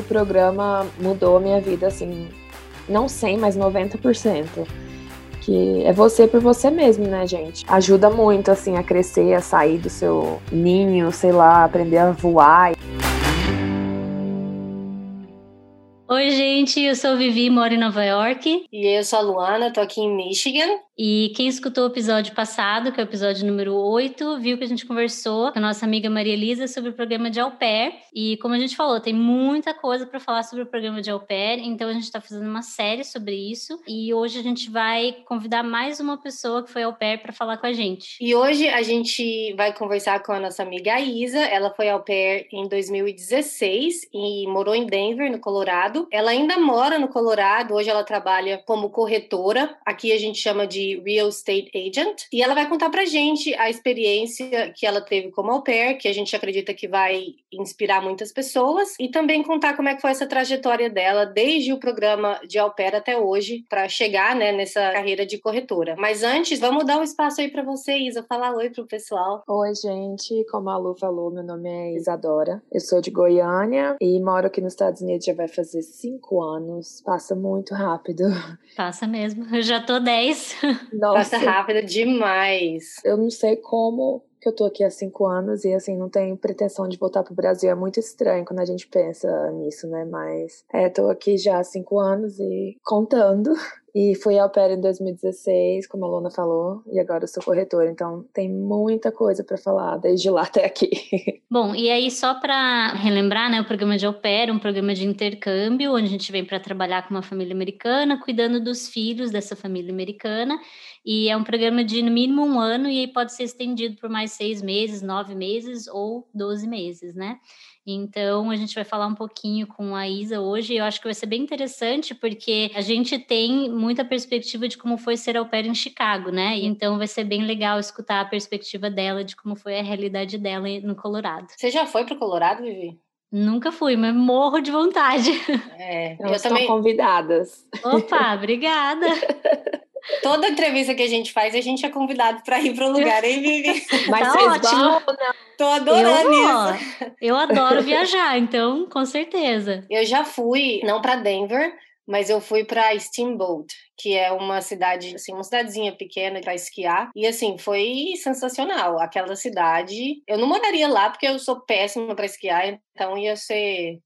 o programa mudou a minha vida, assim, não 100, mas 90%. Que é você por você mesmo, né, gente? Ajuda muito, assim, a crescer, a sair do seu ninho, sei lá, aprender a voar. Oi, gente, eu sou Vivi, moro em Nova York. E eu sou a Luana, tô aqui em Michigan. E quem escutou o episódio passado, que é o episódio número 8, viu que a gente conversou com a nossa amiga Maria Elisa sobre o programa de au pair. E como a gente falou, tem muita coisa para falar sobre o programa de au pair, então a gente está fazendo uma série sobre isso. E hoje a gente vai convidar mais uma pessoa que foi au pair para falar com a gente. E hoje a gente vai conversar com a nossa amiga Isa. Ela foi au pair em 2016 e morou em Denver, no Colorado. Ela ainda mora no Colorado, hoje ela trabalha como corretora. Aqui a gente chama de Real Estate Agent, e ela vai contar pra gente a experiência que ela teve como au pair, que a gente acredita que vai inspirar muitas pessoas, e também contar como é que foi essa trajetória dela desde o programa de au pair até hoje, para chegar né, nessa carreira de corretora. Mas antes, vamos dar um espaço aí para você, Isa, falar oi pro pessoal. Oi, gente, como a Lu falou, meu nome é Isadora, eu sou de Goiânia e moro aqui nos Estados Unidos já vai fazer cinco anos, passa muito rápido. Passa mesmo, eu já tô 10. Nossa. Passa rápido demais. Eu não sei como que eu tô aqui há cinco anos e assim não tenho pretensão de voltar pro Brasil. É muito estranho quando a gente pensa nisso, né? Mas é, tô aqui já há cinco anos e contando. E fui ao pair em 2016, como a Luna falou, e agora sou corretora, então tem muita coisa para falar desde lá até aqui. Bom, e aí só para relembrar, né, o programa de au pair, um programa de intercâmbio, onde a gente vem para trabalhar com uma família americana, cuidando dos filhos dessa família americana, e é um programa de no mínimo um ano e aí pode ser estendido por mais seis meses, nove meses ou doze meses, né? Então, a gente vai falar um pouquinho com a Isa hoje. Eu acho que vai ser bem interessante, porque a gente tem muita perspectiva de como foi ser au pair em Chicago, né? Então, vai ser bem legal escutar a perspectiva dela de como foi a realidade dela no Colorado. Você já foi para o Colorado, Vivi? Nunca fui, mas morro de vontade. É, eu também. convidadas. Opa, obrigada. Toda entrevista que a gente faz, a gente é convidado para ir para o lugar, hein, Vivi? Mas tá ótimo. Vão, Tô adorando eu, isso. Eu adoro viajar, então, com certeza. Eu já fui, não para Denver, mas eu fui para Steamboat, que é uma cidade, assim, uma cidadezinha pequena para esquiar. E assim, foi sensacional. Aquela cidade, eu não moraria lá porque eu sou péssima para esquiar, então ia ser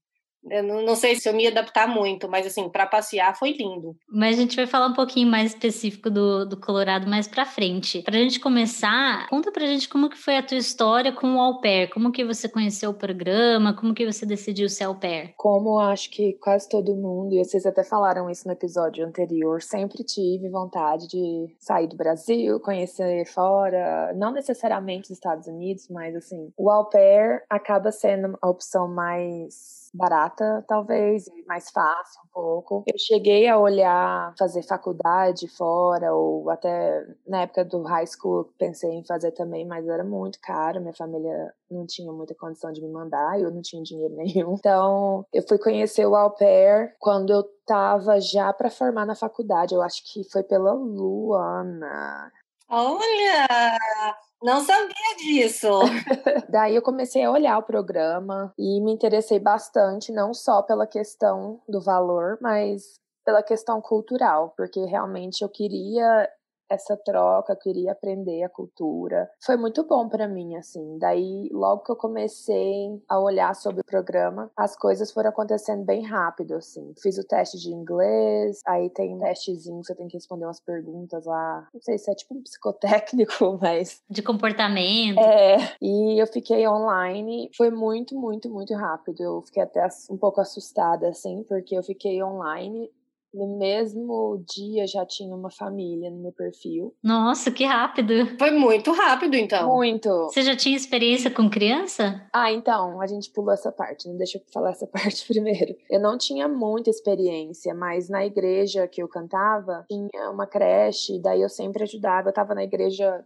eu não, sei se eu me adaptar muito, mas assim, para passear foi lindo. Mas a gente vai falar um pouquinho mais específico do, do Colorado mais para frente. Pra gente começar, conta pra gente como que foi a tua história com o au pair, como que você conheceu o programa, como que você decidiu ser au pair? Como acho que quase todo mundo, e vocês até falaram isso no episódio anterior, sempre tive vontade de sair do Brasil, conhecer fora, não necessariamente os Estados Unidos, mas assim, o au pair acaba sendo a opção mais barata, talvez, mais fácil um pouco. Eu cheguei a olhar fazer faculdade fora, ou até na época do high school pensei em fazer também, mas era muito caro, minha família não tinha muita condição de me mandar, eu não tinha dinheiro nenhum. Então, eu fui conhecer o au pair quando eu tava já para formar na faculdade, eu acho que foi pela Luana. Olha! Não sabia disso. Daí eu comecei a olhar o programa e me interessei bastante, não só pela questão do valor, mas pela questão cultural, porque realmente eu queria essa troca, queria aprender a cultura. Foi muito bom para mim, assim. Daí, logo que eu comecei a olhar sobre o programa, as coisas foram acontecendo bem rápido, assim. Fiz o teste de inglês, aí tem um testezinho que você tem que responder umas perguntas lá. Não sei se é tipo um psicotécnico, mas. De comportamento. É. E eu fiquei online. Foi muito, muito, muito rápido. Eu fiquei até um pouco assustada, assim, porque eu fiquei online no mesmo dia já tinha uma família no meu perfil. Nossa, que rápido! Foi muito rápido, então. Muito. Você já tinha experiência com criança? Ah, então, a gente pulou essa parte, né? Deixa eu falar essa parte primeiro. Eu não tinha muita experiência, mas na igreja que eu cantava, tinha uma creche, daí eu sempre ajudava. Eu tava na igreja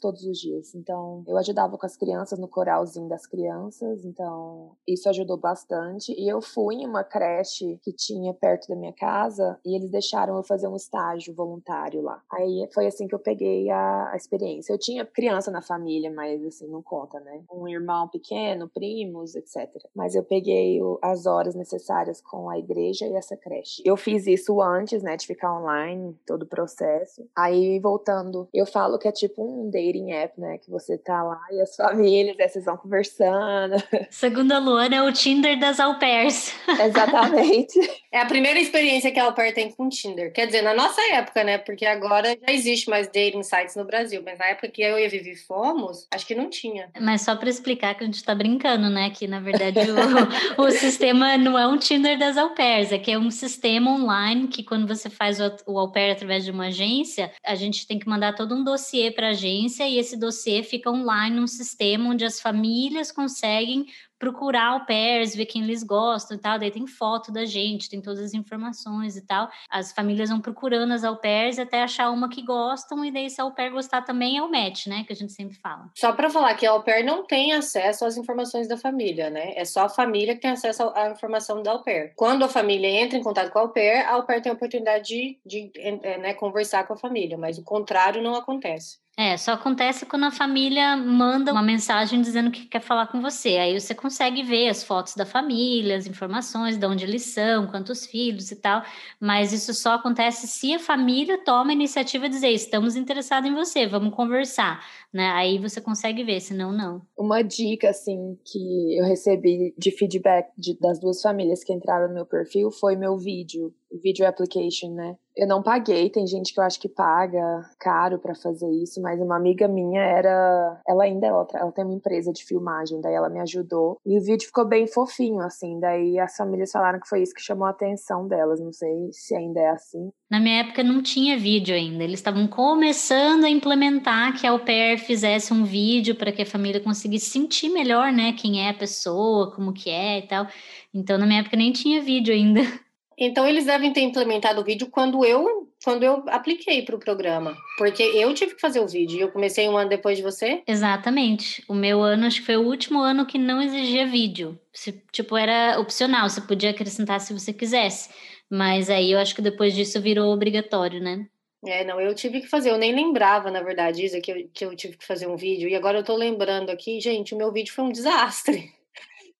todos os dias. Então, eu ajudava com as crianças no coralzinho das crianças, então isso ajudou bastante. E eu fui em uma creche que tinha perto da minha casa e eles deixaram eu fazer um estágio voluntário lá. Aí foi assim que eu peguei a, a experiência. Eu tinha criança na família, mas assim, não conta, né? Um irmão pequeno, primos, etc. Mas eu peguei o, as horas necessárias com a igreja e essa creche. Eu fiz isso antes, né, de ficar online, todo o processo. Aí, voltando, eu falo que é tipo um dating app, né, que você tá lá e as famílias, aí vocês vão conversando. Segundo a Luana, é o Tinder das au pairs. Exatamente. É a primeira experiência que a au pair tem com o Tinder. Quer dizer, na nossa época, né, porque agora já existe mais dating sites no Brasil, mas na época que eu e a Vivi fomos, acho que não tinha. Mas só para explicar que a gente tá brincando, né, que na verdade o, o sistema não é um Tinder das au pairs, é que é um sistema online que quando você faz o, o au pair através de uma agência, a gente tem que mandar todo um dossiê para a e esse dossiê fica online num sistema onde as famílias conseguem procurar au pairs, ver quem eles gostam e tal. Daí tem foto da gente, tem todas as informações e tal. As famílias vão procurando as au pairs até achar uma que gostam, e daí se a au pair gostar também é o match, né? Que a gente sempre fala. Só para falar que a au pair não tem acesso às informações da família, né? É só a família que tem acesso à informação da au pair. Quando a família entra em contato com a au pair, a au pair tem a oportunidade de, de é, né, conversar com a família, mas o contrário não acontece. É, só acontece quando a família manda uma mensagem dizendo que quer falar com você. Aí você consegue ver as fotos da família, as informações, de onde eles são, quantos filhos e tal. Mas isso só acontece se a família toma a iniciativa de dizer: estamos interessados em você, vamos conversar. Né? Aí você consegue ver, senão não. Uma dica, assim, que eu recebi de feedback de, das duas famílias que entraram no meu perfil foi meu vídeo, video application, né? Eu não paguei, tem gente que eu acho que paga caro para fazer isso, mas uma amiga minha era. Ela ainda é outra, ela tem uma empresa de filmagem, daí ela me ajudou. E o vídeo ficou bem fofinho, assim. Daí as famílias falaram que foi isso que chamou a atenção delas. Não sei se ainda é assim. Na minha época não tinha vídeo ainda. Eles estavam começando a implementar que a au pair fizesse um vídeo para que a família conseguisse sentir melhor, né? Quem é a pessoa, como que é e tal. Então, na minha época nem tinha vídeo ainda. Então eles devem ter implementado o vídeo quando eu quando eu apliquei para o programa, porque eu tive que fazer o vídeo. Eu comecei um ano depois de você. Exatamente. O meu ano acho que foi o último ano que não exigia vídeo. Se, tipo era opcional, você podia acrescentar se você quisesse. Mas aí eu acho que depois disso virou obrigatório, né? É, não, eu tive que fazer, eu nem lembrava, na verdade, Isa, que eu, que eu tive que fazer um vídeo, e agora eu tô lembrando aqui, gente, o meu vídeo foi um desastre.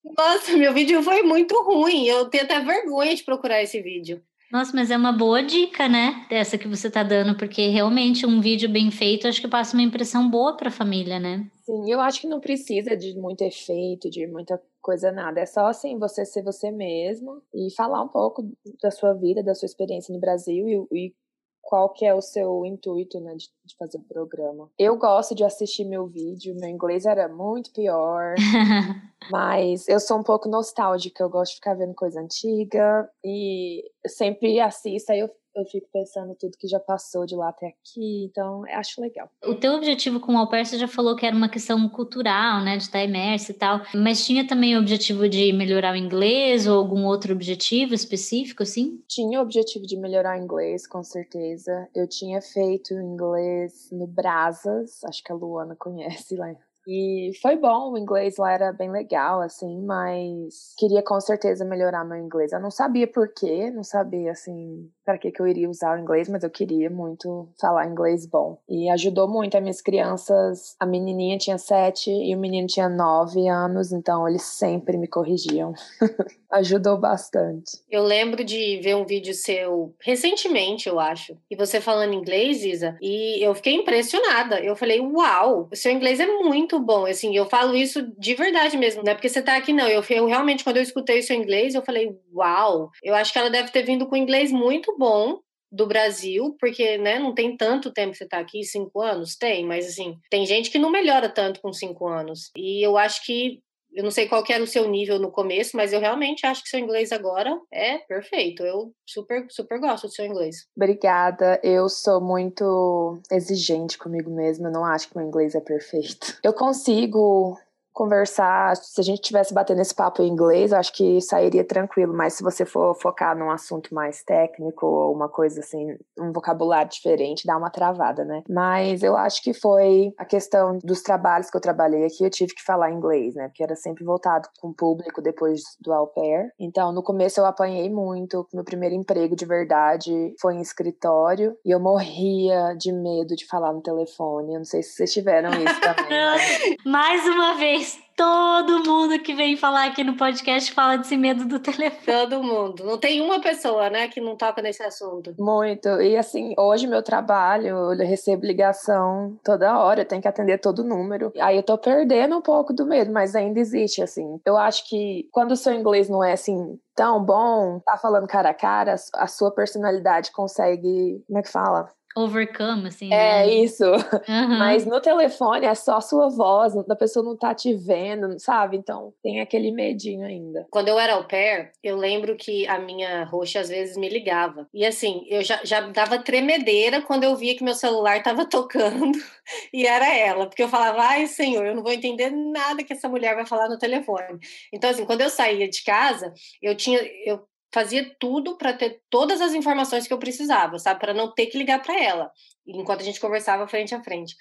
Nossa, meu vídeo foi muito ruim. Eu tenho até vergonha de procurar esse vídeo. Nossa, mas é uma boa dica, né? Dessa que você tá dando, porque realmente um vídeo bem feito acho que passa uma impressão boa para a família, né? Sim, eu acho que não precisa de muito efeito, de muita coisa nada. É só assim você ser você mesmo e falar um pouco da sua vida, da sua experiência no Brasil e, e qual que é o seu intuito, né, de, de, fazer o programa. Eu gosto de assistir meu vídeo, meu inglês era muito pior, mas eu sou um pouco nostálgica, eu gosto de ficar vendo coisa antiga e sempre assisto, aí eu eu fico pensando tudo que já passou de lá até aqui, então acho legal. O teu objetivo com o Au Pair, você já falou que era uma questão cultural, né, de estar imerso e tal, mas tinha também o objetivo de melhorar o inglês ou algum outro objetivo específico, assim? Tinha o objetivo de melhorar o inglês, com certeza. Eu tinha feito inglês no Brasas, acho que a Luana conhece lá e foi bom, o inglês lá era bem legal, assim, mas queria com certeza melhorar meu inglês. Eu não sabia porquê, não sabia, assim, para que, que eu iria usar o inglês, mas eu queria muito falar inglês bom. E ajudou muito as minhas crianças. A menininha tinha sete e o menino tinha nove anos, então eles sempre me corrigiam. ajudou bastante. Eu lembro de ver um vídeo seu recentemente, eu acho, e você falando inglês, Isa, e eu fiquei impressionada. Eu falei, uau, o seu inglês é muito bom. Assim, eu falo isso de verdade mesmo, não é porque você tá aqui, não. Eu, eu realmente, quando eu escutei o seu inglês, eu falei, uau, eu acho que ela deve ter vindo com inglês muito bom do Brasil, porque né, não tem tanto tempo que você está aqui, cinco anos? Tem, mas assim, tem gente que não melhora tanto com cinco anos. E eu acho que eu não sei qual era o seu nível no começo, mas eu realmente acho que seu inglês agora é perfeito. Eu super, super gosto do seu inglês. Obrigada. Eu sou muito exigente comigo mesma. Eu não acho que meu inglês é perfeito. Eu consigo conversar, se a gente tivesse batendo esse papo em inglês, eu acho que sairia tranquilo, mas se você for focar num assunto mais técnico ou uma coisa assim, um vocabulário diferente, dá uma travada, né? Mas eu acho que foi a questão dos trabalhos que eu trabalhei aqui, eu tive que falar inglês, né? Porque era sempre voltado com o público depois do au pair. Então, no começo eu apanhei muito, meu primeiro emprego de verdade foi em escritório e eu morria de medo de falar no telefone. Eu não sei se vocês tiveram isso também. Né? Mais uma vez, todo mundo que vem falar aqui no podcast fala desse medo do telefone. Todo mundo. Não tem uma pessoa, né, que não toca nesse assunto. Muito. E assim, hoje meu trabalho, eu recebo ligação toda hora, eu tenho que atender todo número. Aí eu tô perdendo um pouco do medo, mas ainda existe, assim. Eu acho que quando o seu inglês não é assim tão bom, tá falando cara a cara, a sua personalidade consegue. Como é que fala? Overcome, assim. É, né? isso. Uhum. Mas no telefone é só sua voz, a pessoa não tá te vendo, sabe? Então tem aquele medinho ainda. Quando eu era au pair, eu lembro que a minha roxa às vezes me ligava. E assim, eu já, já dava tremedeira quando eu via que meu celular tava tocando e era ela. Porque eu falava, ai senhor, eu não vou entender nada que essa mulher vai falar no telefone. Então, assim, quando eu saía de casa, eu tinha. Eu fazia tudo para ter todas as informações que eu precisava, sabe? Para não ter que ligar para ela, enquanto a gente conversava frente a frente.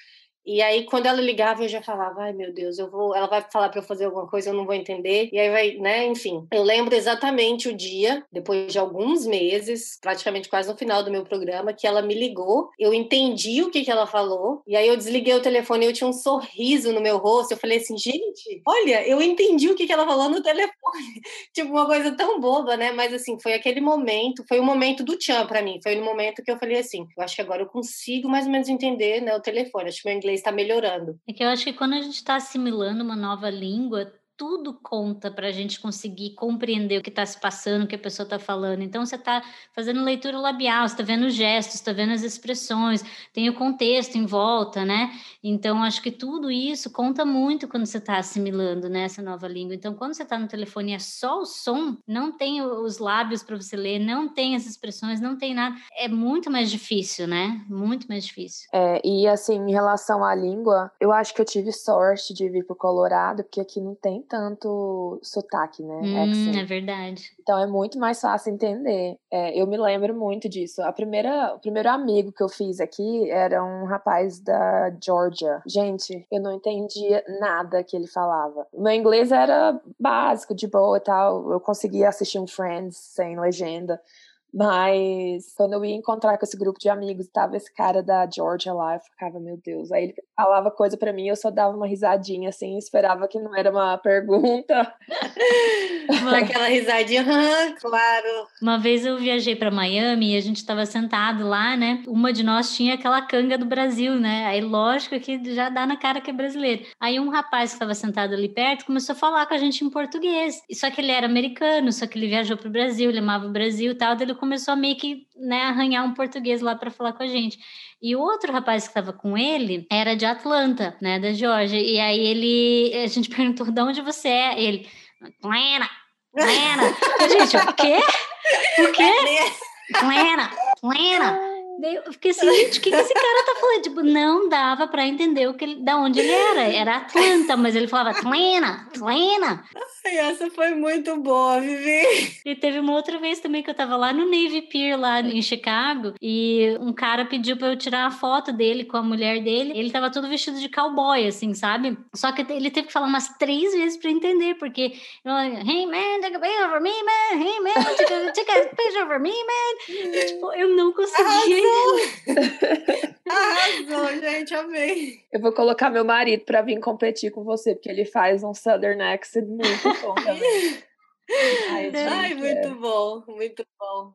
E aí, quando ela ligava, eu já falava, ai meu Deus, eu vou, ela vai falar para eu fazer alguma coisa, eu não vou entender. E aí vai, né, enfim. Eu lembro exatamente o dia, depois de alguns meses, praticamente quase no final do meu programa, que ela me ligou. Eu entendi o que, que ela falou. E aí eu desliguei o telefone e eu tinha um sorriso no meu rosto. Eu falei assim, gente, olha, eu entendi o que, que ela falou no telefone. tipo, uma coisa tão boba, né? Mas assim, foi aquele momento, foi o momento do tchan para mim. Foi no momento que eu falei assim, eu acho que agora eu consigo mais ou menos entender, né, o telefone. Acho que meu inglês inglês está melhorando. É que eu acho que quando a gente está assimilando uma nova língua, tudo conta para a gente conseguir compreender o que está se passando, o que a pessoa está falando. Então, você está fazendo leitura labial, você está vendo gestos, está vendo as expressões, tem o contexto em volta, né? Então, acho que tudo isso conta muito quando você está assimilando né, essa nova língua. Então, quando você está no telefone é só o som, não tem os lábios para você ler, não tem as expressões, não tem nada. É muito mais difícil, né? Muito mais difícil. É, e assim, em relação à língua, eu acho que eu tive sorte de vir para o Colorado, porque aqui não tem tanto sotaque, né? Hum, é verdade. Então é muito mais fácil entender. É, eu me lembro muito disso. A primeira, o primeiro amigo que eu fiz aqui era um rapaz da Georgia. Gente, eu não entendia nada que ele falava. Meu inglês era básico, de boa e tal. Eu conseguia assistir um Friends sem legenda. Mas quando eu ia encontrar com esse grupo de amigos, tava esse cara da Georgia lá, eu ficava, meu Deus. Aí ele falava coisa para mim, eu só dava uma risadinha assim, esperava que não era uma pergunta. Aquela risadinha, claro. Uma vez eu viajei para Miami e a gente tava sentado lá, né? Uma de nós tinha aquela canga do Brasil, né? Aí lógico que já dá na cara que é brasileiro. Aí um rapaz que estava sentado ali perto começou a falar com a gente em português. Só que ele era americano, só que ele viajou pro Brasil, ele amava o Brasil e tal, ele começou a meio que né, arranhar um português lá para falar com a gente. E o outro rapaz que estava com ele era de Atlanta, né, da Georgia. E aí ele, a gente perguntou de onde você é. Ele, Atlanta, Atlanta. gente, o quê? O quê? Atlanta, Atlanta. Eu fiquei assim, gente, o que, que esse cara tá falando? Tipo, não dava para entender o que ele, da onde ele era. Era Atlanta, mas ele falava Atlanta, Atlanta. Ai, essa foi muito boa, Vivi. E teve uma outra vez também que eu tava lá no Navy Pier, lá em Chicago, e um cara pediu pra eu tirar a foto dele com a mulher dele. Ele tava todo vestido de cowboy, assim, sabe? Só que ele teve que falar umas três vezes pra entender, porque eu, hey man, take a picture for me, man. Hey man, take a, take a picture for me, man. E, tipo, eu não conseguia Arrasou, gente, amei. Eu vou colocar meu marido pra vir competir com você, porque ele faz um Southern accent muito bom também. Ai, Ai muito é. bom, muito bom.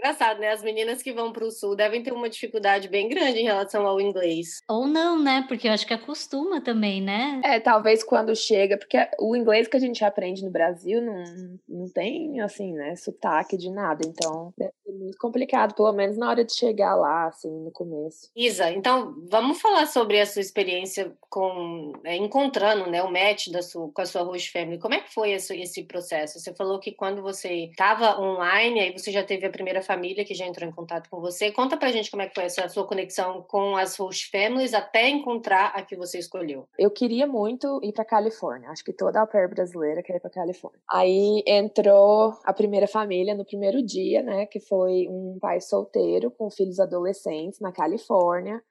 Engraçado, né? As meninas que vão para o sul devem ter uma dificuldade bem grande em relação ao inglês. Ou não, né? Porque eu acho que acostuma também, né? É, talvez quando chega, porque o inglês que a gente aprende no Brasil não, não tem, assim, né, sotaque de nada. Então, deve ser muito complicado, pelo menos na hora de chegar lá, assim, no começo. Isa, então vamos falar sobre a sua experiência com é, encontrando, né, o match da sua, com a sua host family. Como é que foi esse, esse processo? Você falou que quando você estava online, aí você já teve a primeira família que já entrou em contato com você. Conta pra gente como é que foi essa sua conexão com as host families até encontrar a que você escolheu. Eu queria muito ir pra Califórnia. Acho que toda a pair brasileira quer ir pra Califórnia. Aí entrou a primeira família no primeiro dia, né? Que foi um pai solteiro com filhos adolescentes na Califórnia.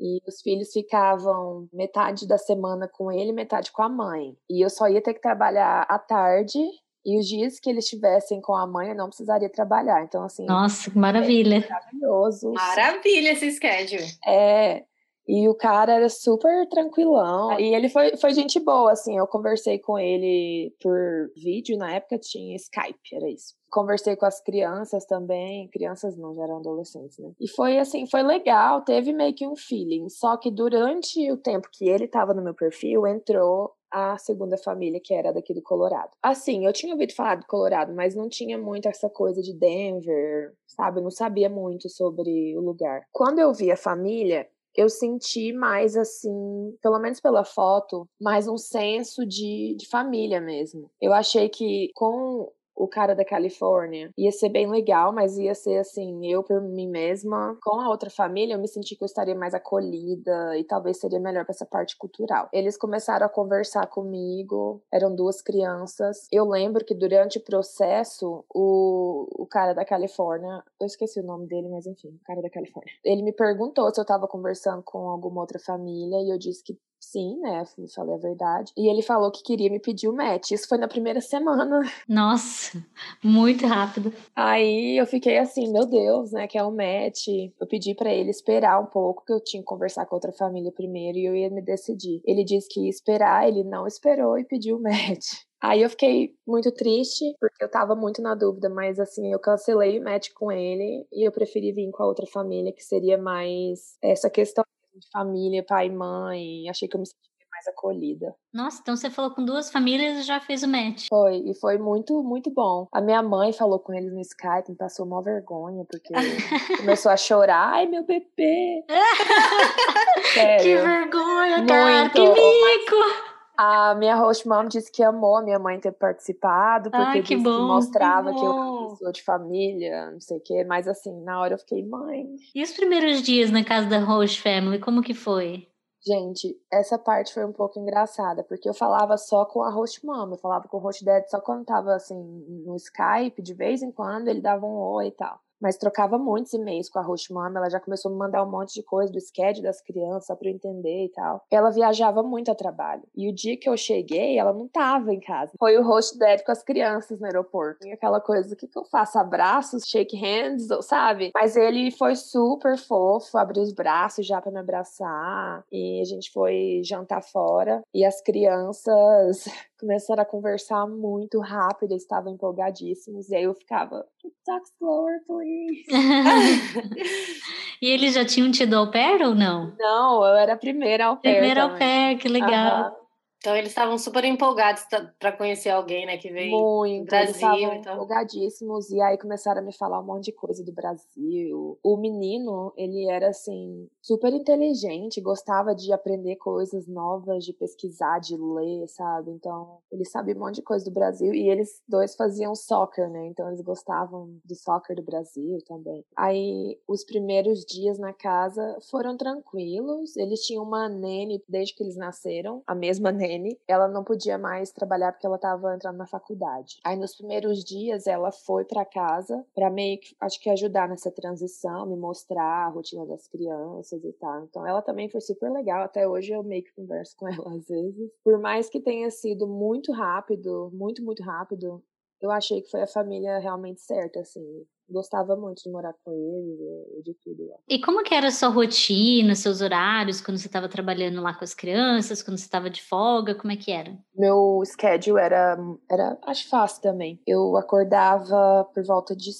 E os filhos ficavam metade da semana com ele, metade com a mãe. E eu só ia ter que trabalhar à tarde e os dias que eles estivessem com a mãe, eu não precisaria trabalhar. Então, assim. Nossa, que maravilha. É maravilhoso. Maravilha esse schedule. É. E o cara era super tranquilão. E ele foi, foi gente boa, assim. Eu conversei com ele por vídeo, na época tinha Skype, era isso. Conversei com as crianças também. Crianças não, já eram adolescentes, né? E foi assim, foi legal, teve meio que um feeling. Só que durante o tempo que ele tava no meu perfil, entrou a segunda família, que era daqui do Colorado. Assim, eu tinha ouvido falar do Colorado, mas não tinha muito essa coisa de Denver, sabe? Eu não sabia muito sobre o lugar. Quando eu vi a família, eu senti mais assim, pelo menos pela foto, mais um senso de, de família mesmo. Eu achei que com o cara da Califórnia. Ia ser bem legal, mas ia ser assim, eu por mim mesma, com a outra família, eu me senti que eu estaria mais acolhida e talvez seria melhor para essa parte cultural. Eles começaram a conversar comigo, eram duas crianças. Eu lembro que durante o processo, o, o cara da Califórnia, eu esqueci o nome dele, mas enfim, o cara da Califórnia. Ele me perguntou se eu tava conversando com alguma outra família e eu disse que sim, né? Falei a verdade. E ele falou que queria me pedir o match. Isso foi na primeira semana. Nossa, muito rápido. Aí eu fiquei assim, meu Deus, né? Que é um match. Eu pedi para ele esperar um pouco, que eu tinha que conversar com outra família primeiro e eu ia me decidir. Ele disse que ia esperar, ele não esperou e pediu o match. Aí eu fiquei muito triste, porque eu tava muito na dúvida, mas assim, eu cancelei o match com ele e eu preferi vir com a outra família, que seria mais essa questão de família, pai e mãe. Achei que eu me senti mais acolhida. Nossa, então você falou com duas famílias e já fez o match. Foi, e foi muito, muito bom. A minha mãe falou com eles no Skype, me passou uma vergonha, porque começou a chorar. Ai, meu bebê! Sério. Que vergonha, cara, muito. que mico! A minha host mom disse que amou a minha mãe ter participado, porque Ai, que, bom, que mostrava que, que eu era uma pessoa de família, não sei o quê. Mas assim, na hora eu fiquei, mãe. E os primeiros dias na casa da host family, como que foi? Gente, essa parte foi um pouco engraçada, porque eu falava só com a host mom, eu falava com o host dad só quando tava assim no Skype, de vez em quando ele dava um oi e tal mas trocava muitos e-mails com a host mom. Ela já começou a me mandar um monte de coisa do schedule das crianças para eu entender e tal. Ela viajava muito a trabalho. E o dia que eu cheguei, ela não tava em casa. Foi o host dad com as crianças no aeroporto. E aquela coisa, o que, que eu faço? Abraços, shake hands, sabe? Mas ele foi super fofo, abriu os braços já para me abraçar. E a gente foi jantar fora. E as crianças começaram a conversar muito rápido, eles estavam empolgadíssimos. E aí eu ficava, talk slower, please. e eles já tinham tido au pair ou não? Não, eu era a primeira au pair. Primeira au pair, que legal. Então eles estavam super empolgados para conhecer alguém, né, que veio Muito, do Brasil. Então. empolgadíssimos e aí começaram a me falar um monte de coisa do Brasil. O menino, ele era assim super inteligente, gostava de aprender coisas novas, de pesquisar, de ler, sabe? Então ele sabia um monte de coisa do Brasil e eles dois faziam soccer, né? Então eles gostavam do soccer do Brasil também. Aí os primeiros dias na casa foram tranquilos. Eles tinham uma nene desde que eles nasceram, a mesma nene ela não podia mais trabalhar porque ela estava entrando na faculdade. Aí nos primeiros dias ela foi para casa para meio que acho que ajudar nessa transição, me mostrar a rotina das crianças e tal. Então ela também foi super legal. Até hoje eu meio que converso com ela às vezes. Por mais que tenha sido muito rápido, muito muito rápido, eu achei que foi a família realmente certa, assim gostava muito de morar com eles e de tudo lá. E como que era a sua rotina, seus horários, quando você estava trabalhando lá com as crianças, quando você estava de folga, como é que era? Meu schedule era, era, acho fácil também. Eu acordava por volta de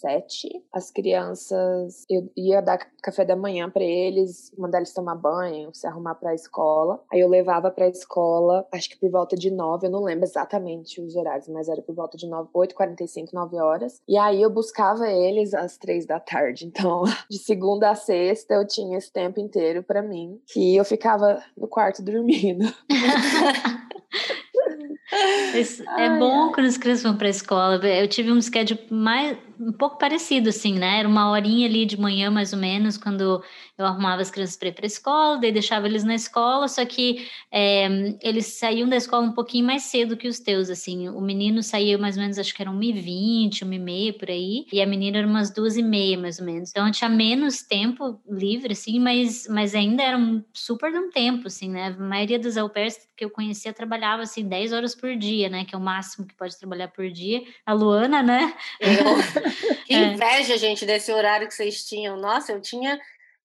sete. As crianças, eu ia dar café da manhã para eles, mandar eles tomar banho, se arrumar para a escola. Aí eu levava para a escola, acho que por volta de nove, eu não lembro exatamente os horários, mas era por volta de nove, oito, quarenta e cinco, nove horas. E aí eu buscava eles às três da tarde. Então, de segunda a sexta, eu tinha esse tempo inteiro para mim, que eu ficava no quarto dormindo. é bom ai. quando as crianças vão para a escola. Eu tive um schedule mais um pouco parecido, assim, né? Era uma horinha ali de manhã, mais ou menos, quando eu arrumava as crianças para ir para a escola, daí deixava eles na escola, só que é, eles saíam da escola um pouquinho mais cedo que os teus, assim. O menino saía mais ou menos, acho que era 1h20, 1h30 por aí, e a menina era umas 2h30, mais ou menos. Então eu tinha menos tempo livre, assim, mas, mas ainda era um super de um tempo, assim, né? A maioria das au pairs que eu conhecia trabalhava, assim, 10 horas por dia, né? Que é o máximo que pode trabalhar por dia. A Luana, né? Eu. Que é. inveja, gente, desse horário que vocês tinham. Nossa, eu tinha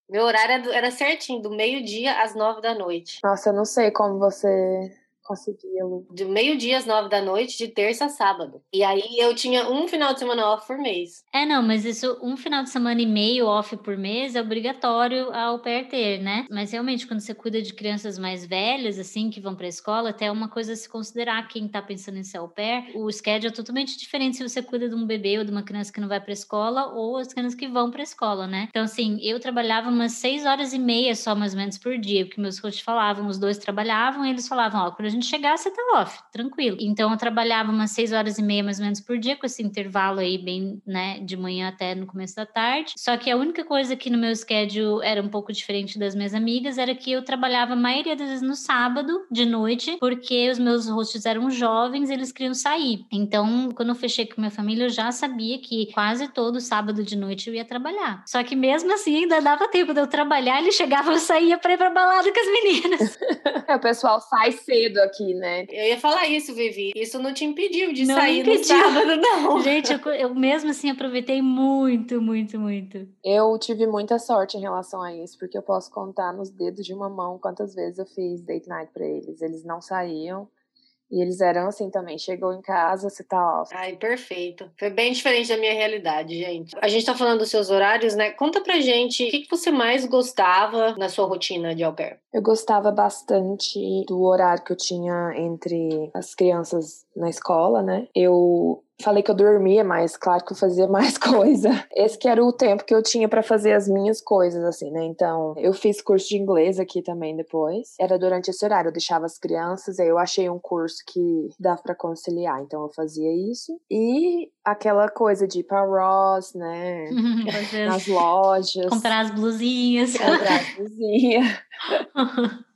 meu horário era certinho, do meio-dia às nove da noite. Nossa, eu não sei como você consegui-lo. De meio-dia às nove da noite, de terça a sábado. E aí eu tinha um final de semana off por mês. É, não, mas isso, um final de semana e meio off por mês é obrigatório ao pair ter, né? Mas realmente, quando você cuida de crianças mais velhas, assim, que vão pra escola, até é uma coisa a se considerar quem tá pensando em ser au pair. O schedule é totalmente diferente se você cuida de um bebê ou de uma criança que não vai pra escola ou as crianças que vão pra escola, né? Então, assim, eu trabalhava umas seis horas e meia só, mais ou menos, por dia, porque meus coaches falavam, os dois trabalhavam, e eles falavam, ó, quando a gente chegar, você tá off, tranquilo. Então eu trabalhava umas seis horas e meia mais ou menos por dia, com esse intervalo aí bem, né, de manhã até no começo da tarde. Só que a única coisa que no meu schedule era um pouco diferente das minhas amigas era que eu trabalhava a maioria das vezes no sábado, de noite, porque os meus hosts eram jovens, eles queriam sair. Então, quando eu fechei com minha família, eu já sabia que quase todo sábado de noite eu ia trabalhar. Só que mesmo assim, ainda dava tempo de eu trabalhar, ele chegava, eu saía para ir pra balada com as meninas. é, o pessoal sai cedo aqui, né? Eu ia falar isso, Vivi. Isso não te impediu de não sair impediu. no sábado, não. Gente, eu, eu mesmo assim aproveitei muito, muito, muito. Eu tive muita sorte em relação a isso, porque eu posso contar nos dedos de uma mão quantas vezes eu fiz date night para eles. Eles não saíam. E eles eram assim também. Chegou em casa, você tá off. Ai, perfeito. Foi bem diferente da minha realidade, gente. A gente tá falando dos seus horários, né? Conta pra gente o que, que você mais gostava na sua rotina de au pair. Eu gostava bastante do horário que eu tinha entre as crianças na escola, né? Eu falei que eu dormia mais, claro que eu fazia mais coisa. Esse que era o tempo que eu tinha para fazer as minhas coisas, assim, né? Então, eu fiz curso de inglês aqui também depois. Era durante esse horário, eu deixava as crianças, aí eu achei um curso que dava para conciliar, então eu fazia isso. E aquela coisa de ir pra Ross, né? Nas lojas. Comprar as blusinhas. Comprar as blusinhas.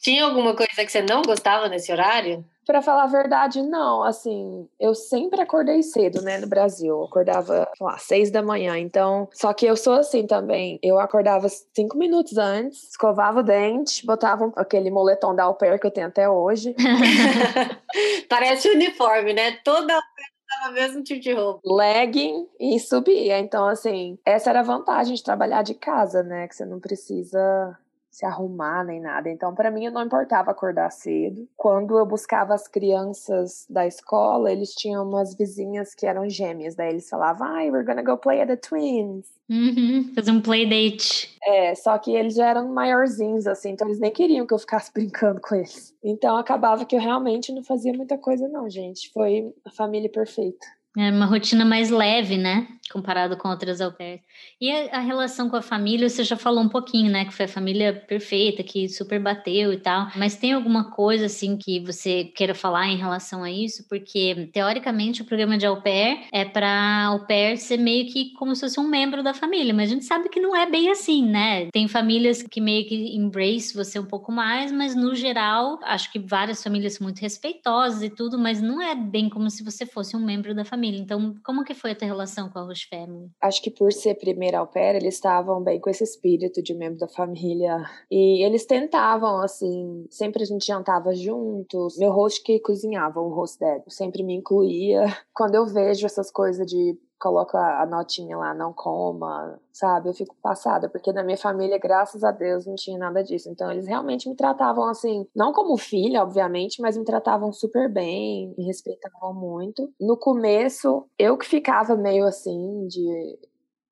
Tinha alguma coisa que você não gostava nesse horário? Para falar a verdade, não. Assim, eu sempre acordei cedo, né, no Brasil. Eu acordava, sei lá, seis da manhã. Então, só que eu sou assim também. Eu acordava cinco minutos antes, escovava o dente, botava aquele moletom da au pair que eu tenho até hoje. Parece uniforme, né? Toda usava mesmo tipo de roupa. Legging e subia. Então, assim, essa era a vantagem de trabalhar de casa, né? Que você não precisa se arrumar nem nada. Então, para mim, não importava acordar cedo. Quando eu buscava as crianças da escola, eles tinham umas vizinhas que eram gêmeas. Daí eles falavam, ai, we're gonna go play at the Twins. Uhum, fazer um play date. É, só que eles já eram maiorzinhos, assim, então eles nem queriam que eu ficasse brincando com eles. Então acabava que eu realmente não fazia muita coisa, não, gente. Foi a família perfeita. É uma rotina mais leve, né? Comparado com outras au pairs. E a, a, relação com a família, você já falou um pouquinho, né? Que foi a família perfeita, que super bateu e tal. Mas tem alguma coisa, assim, que você queira falar em relação a isso? Porque, teoricamente, o programa de au pair é para au pair ser meio que como se fosse um membro da família. Mas a gente sabe que não é bem assim, né? Tem famílias que meio que embrace você um pouco mais, mas no geral, acho que várias famílias são muito respeitosas e tudo, mas não é bem como se você fosse um membro da família família. Então, como que foi a tua relação com a Roche Family? Acho que por ser primeira au pair, eles estavam bem com esse espírito de membro da família. E eles tentavam, assim, sempre a gente jantava juntos. Meu host que cozinhava, o host dad, sempre me incluía. Quando eu vejo essas coisas de coloca a notinha lá, não coma, sabe? Eu fico passada, porque na minha família, graças a Deus, não tinha nada disso. Então, eles realmente me tratavam assim, não como filha, obviamente, mas me tratavam super bem, me respeitavam muito. No começo, eu que ficava meio assim, de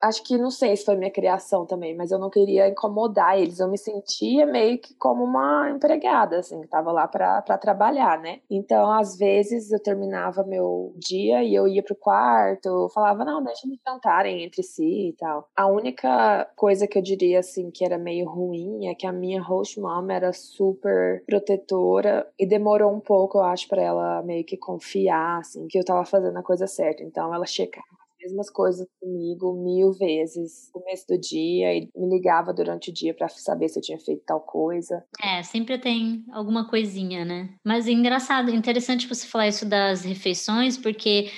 acho que não sei se foi minha criação também, mas eu não queria incomodar eles. Eu me sentia meio que como uma empregada, assim, que tava lá para trabalhar, né? Então, às vezes eu terminava meu dia e eu ia pro quarto, falava, não, deixa eles jantarem entre si e tal. A única coisa que eu diria, assim, que era meio ruim é que a minha host mom era super protetora e demorou um pouco, eu acho, para ela meio que confiar, assim, que eu tava fazendo a coisa certa. Então, ela checava mesmas coisas comigo mil vezes no começo do dia e me ligava durante o dia para saber se eu tinha feito tal coisa. É, sempre tem alguma coisinha, né? Mas é engraçado, interessante você falar isso das refeições, porque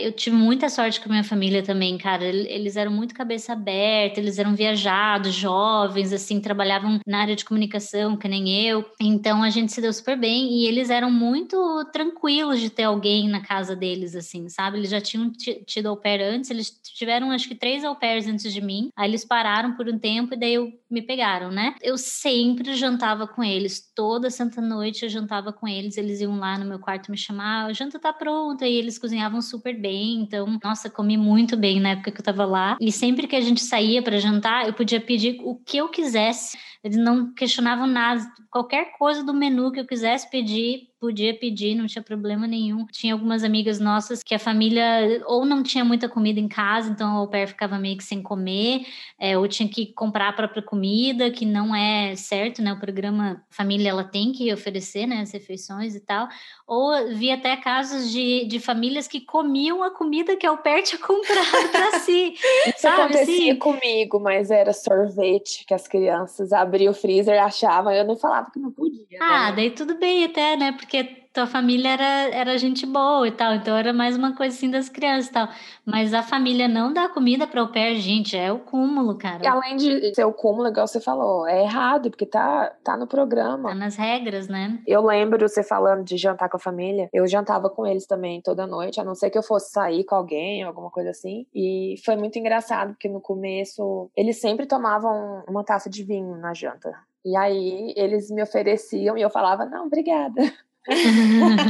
eu tive muita sorte com a minha família também, cara. Eles eram muito cabeça aberta, eles eram viajados, jovens, assim, trabalhavam na área de comunicação, que nem eu. Então a gente se deu super bem e eles eram muito tranquilos de ter alguém na casa deles, assim, sabe? Eles já tinham tido au pair antes, eles tiveram acho que três au pairs antes de mim. Aí eles pararam por um tempo e daí eu, me pegaram, né? Eu sempre jantava com eles, toda santa noite eu jantava com eles. Eles iam lá no meu quarto me chamar, a janta tá pronta, e eles cozinhavam super super bem. Então, nossa, comi muito bem na época que eu tava lá. E sempre que a gente saía para jantar, eu podia pedir o que eu quisesse. Eles não questionavam nada. Qualquer coisa do menu que eu quisesse pedir, podia pedir, não tinha problema nenhum. Tinha algumas amigas nossas que a família ou não tinha muita comida em casa, então o pair ficava meio que sem comer, é, ou tinha que comprar a própria comida, que não é certo, né? O programa Família ela tem que oferecer, né, as refeições e tal. Ou vi até casos de, de famílias que comiam a comida que a au pair tinha comprado para si. Isso sabe, acontecia assim? comigo, mas era sorvete que as crianças abriam o freezer e achavam, eu não falava que não podia. Né? Ah, né? daí tudo bem até, né? Porque porque tua família era, era gente boa e tal, então era mais uma coisa assim das crianças e tal. Mas a família não dá comida para o pé, gente, é o cúmulo, cara. E além de ser o cúmulo, igual você falou, é errado, porque tá, tá no programa. Tá nas regras, né? Eu lembro você falando de jantar com a família, eu jantava com eles também toda noite, a não ser que eu fosse sair com alguém, alguma coisa assim. E foi muito engraçado, porque no começo eles sempre tomavam uma taça de vinho na janta. E aí eles me ofereciam e eu falava, não, obrigada.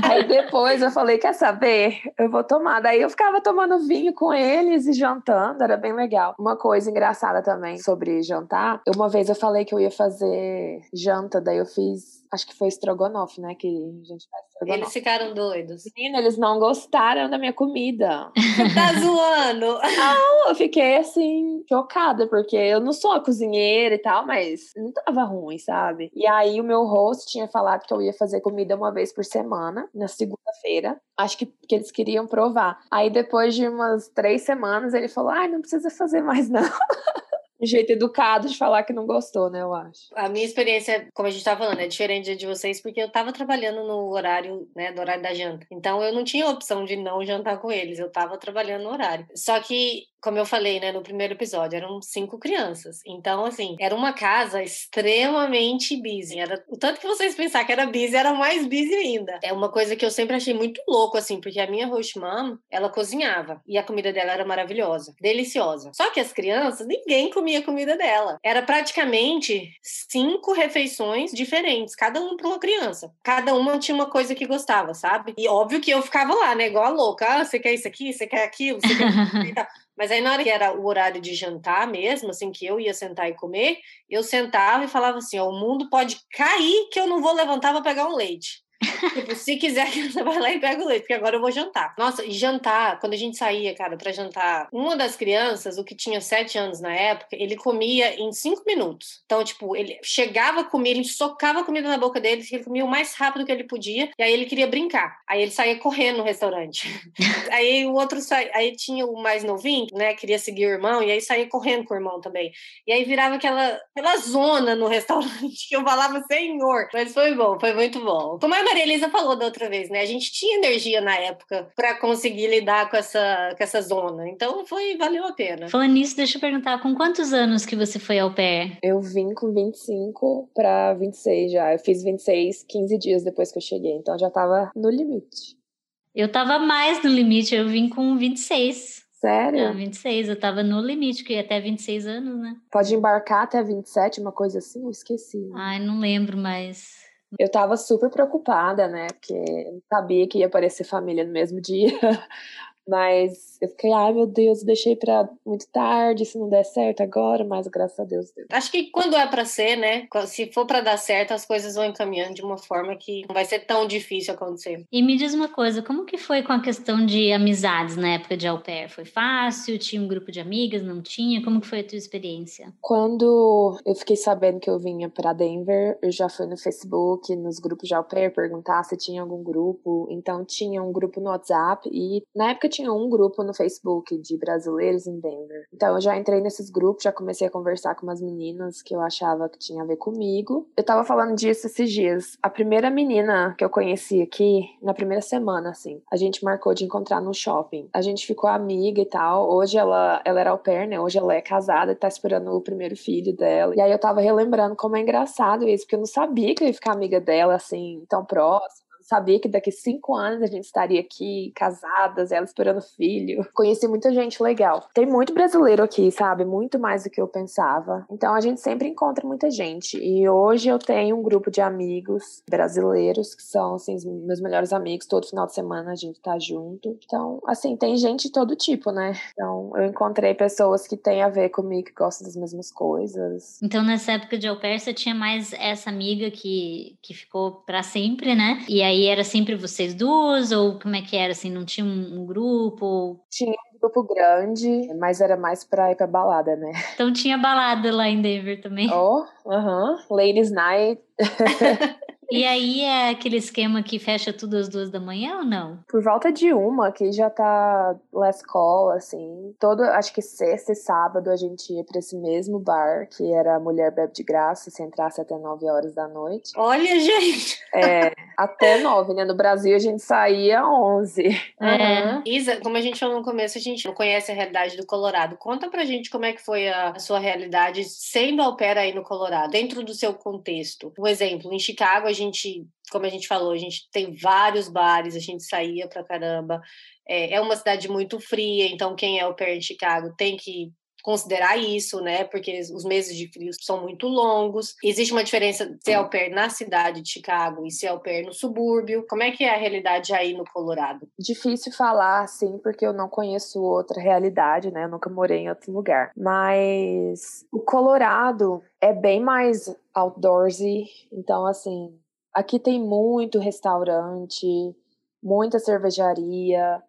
aí depois eu falei, quer saber? Eu vou tomar. Daí eu ficava tomando vinho com eles e jantando, era bem legal. Uma coisa engraçada também sobre jantar, uma vez eu falei que eu ia fazer janta, daí eu fiz Acho que foi estrogonofe, né? Que a gente faz estrogonofe. Eles ficaram doidos. Menina, eles não gostaram da minha comida. Você tá zoando? Não, eu fiquei assim, chocada, porque eu não sou a cozinheira e tal, mas não tava ruim, sabe? E aí o meu host tinha falado que eu ia fazer comida uma vez por semana, na segunda-feira. Acho que, que eles queriam provar. Aí depois de umas três semanas, ele falou: ai, não precisa fazer mais, não. um jeito educado de falar que não gostou, né? Eu acho. A minha experiência, como a gente estava falando, é diferente de vocês, porque eu estava trabalhando no horário, né, do horário da janta. Então eu não tinha opção de não jantar com eles, eu estava trabalhando no horário. Só que como eu falei, né, no primeiro episódio, eram cinco crianças. Então, assim, era uma casa extremamente busy. Era, o tanto que vocês pensar que era busy, era mais busy ainda. É uma coisa que eu sempre achei muito louco, assim, porque a minha host mom, ela cozinhava. E a comida dela era maravilhosa, deliciosa. Só que as crianças, ninguém comia a comida dela. Era praticamente cinco refeições diferentes, cada uma para uma criança. Cada uma tinha uma coisa que gostava, sabe? E óbvio que eu ficava lá, né, igual a louca. Ah, você quer isso aqui? Você quer aquilo? Você quer? Mas aí, na hora que era o horário de jantar mesmo, assim, que eu ia sentar e comer, eu sentava e falava assim: ó, o mundo pode cair que eu não vou levantar para pegar um leite tipo, se quiser, você vai lá e pega o leite, porque agora eu vou jantar. Nossa, e jantar, quando a gente saía, cara, para jantar, uma das crianças, o que tinha sete anos na época, ele comia em cinco minutos. Então, tipo, ele chegava a comer, ele socava a comida na boca dele, ele comia o mais rápido que ele podia, e aí ele queria brincar. Aí ele saía correndo no restaurante. aí o outro saía, aí tinha o mais novinho, né, queria seguir o irmão, e aí saía correndo com o irmão também. E aí virava aquela, aquela zona no restaurante que eu falava, senhor. Mas foi bom, foi muito bom. Como é Maria Elisa falou da outra vez, né? A gente tinha energia na época para conseguir lidar com essa, com essa zona. Então foi, valeu a pena. Falando nisso, deixa eu perguntar, com quantos anos que você foi ao pé? Eu vim com 25 para 26 já. Eu fiz 26 15 dias depois que eu cheguei, então já tava no limite. Eu tava mais no limite, eu vim com 26. Sério? Ah, 26, eu tava no limite, que ia até 26 anos, né? Pode embarcar até 27, uma coisa assim? Eu esqueci. Ai, não lembro mais. Eu tava super preocupada, né? Porque sabia que ia aparecer família no mesmo dia. Mas eu fiquei, ai meu Deus, deixei para muito tarde, se não der certo agora, mas graças a Deus deu. Acho que quando é para ser, né? Se for para dar certo, as coisas vão encaminhando de uma forma que não vai ser tão difícil acontecer. E me diz uma coisa, como que foi com a questão de amizades na época de au pair? Foi fácil? Tinha um grupo de amigas? Não tinha? Como que foi a tua experiência? Quando eu fiquei sabendo que eu vinha para Denver, eu já fui no Facebook, nos grupos de au pair, perguntar se tinha algum grupo. Então tinha um grupo no WhatsApp e na época tinha um grupo no Facebook de brasileiros em Denver. Então eu já entrei nesses grupos, já comecei a conversar com umas meninas que eu achava que tinha a ver comigo. Eu tava falando disso esses dias. A primeira menina que eu conheci aqui, na primeira semana, assim, a gente marcou de encontrar no shopping. A gente ficou amiga e tal. Hoje ela, ela era au pair, né? Hoje ela é casada e tá esperando o primeiro filho dela. E aí eu tava relembrando como é engraçado isso, porque eu não sabia que eu ia ficar amiga dela, assim, tão próxima sabia que daqui cinco anos a gente estaria aqui, casadas, ela esperando filho. Conheci muita gente legal. Tem muito brasileiro aqui, sabe? Muito mais do que eu pensava. Então a gente sempre encontra muita gente. E hoje eu tenho um grupo de amigos brasileiros que são, assim, meus melhores amigos. Todo final de semana a gente tá junto. Então, assim, tem gente de todo tipo, né? Então eu encontrei pessoas que têm a ver comigo, que gostam das mesmas coisas. Então nessa época de au tinha mais essa amiga que, que ficou para sempre, né? E aí era sempre vocês duas? Ou como é que era? Assim, não tinha um, grupo? Tinha um grupo grande, mas era mais pra ir pra balada, né? Então tinha balada lá em Denver também. Oh, aham. Uh -huh. Ladies Night. E aí é aquele esquema que fecha tudo às duas da manhã ou não? Por volta de uma, que já tá last call, assim. Todo, acho que sexta e sábado a gente ia pra esse mesmo bar, que era Mulher Bebe de Graça, se entrasse até nove horas da noite. Olha, gente! É, até nove, né? No Brasil a gente saía onze. É. Uhum. Isa, como a gente falou no começo, a gente não conhece a realidade do Colorado. Conta pra gente como é que foi a, a sua realidade sendo au pair aí no Colorado, dentro do seu contexto. Um exemplo, em Chicago a gente gente, como a gente falou, a gente tem vários bares, a gente saía pra caramba. É, é uma cidade muito fria, então quem é o pair em Chicago tem que considerar isso, né? Porque os meses de frio são muito longos. Existe uma diferença de ser au pair na cidade de Chicago e ser au pair no subúrbio. Como é que é a realidade aí no Colorado? Difícil falar, assim, porque eu não conheço outra realidade, né? Eu nunca morei em outro lugar. Mas o Colorado é bem mais outdoorsy. Então, assim, Aqui tem muito restaurante, muita cervejaria,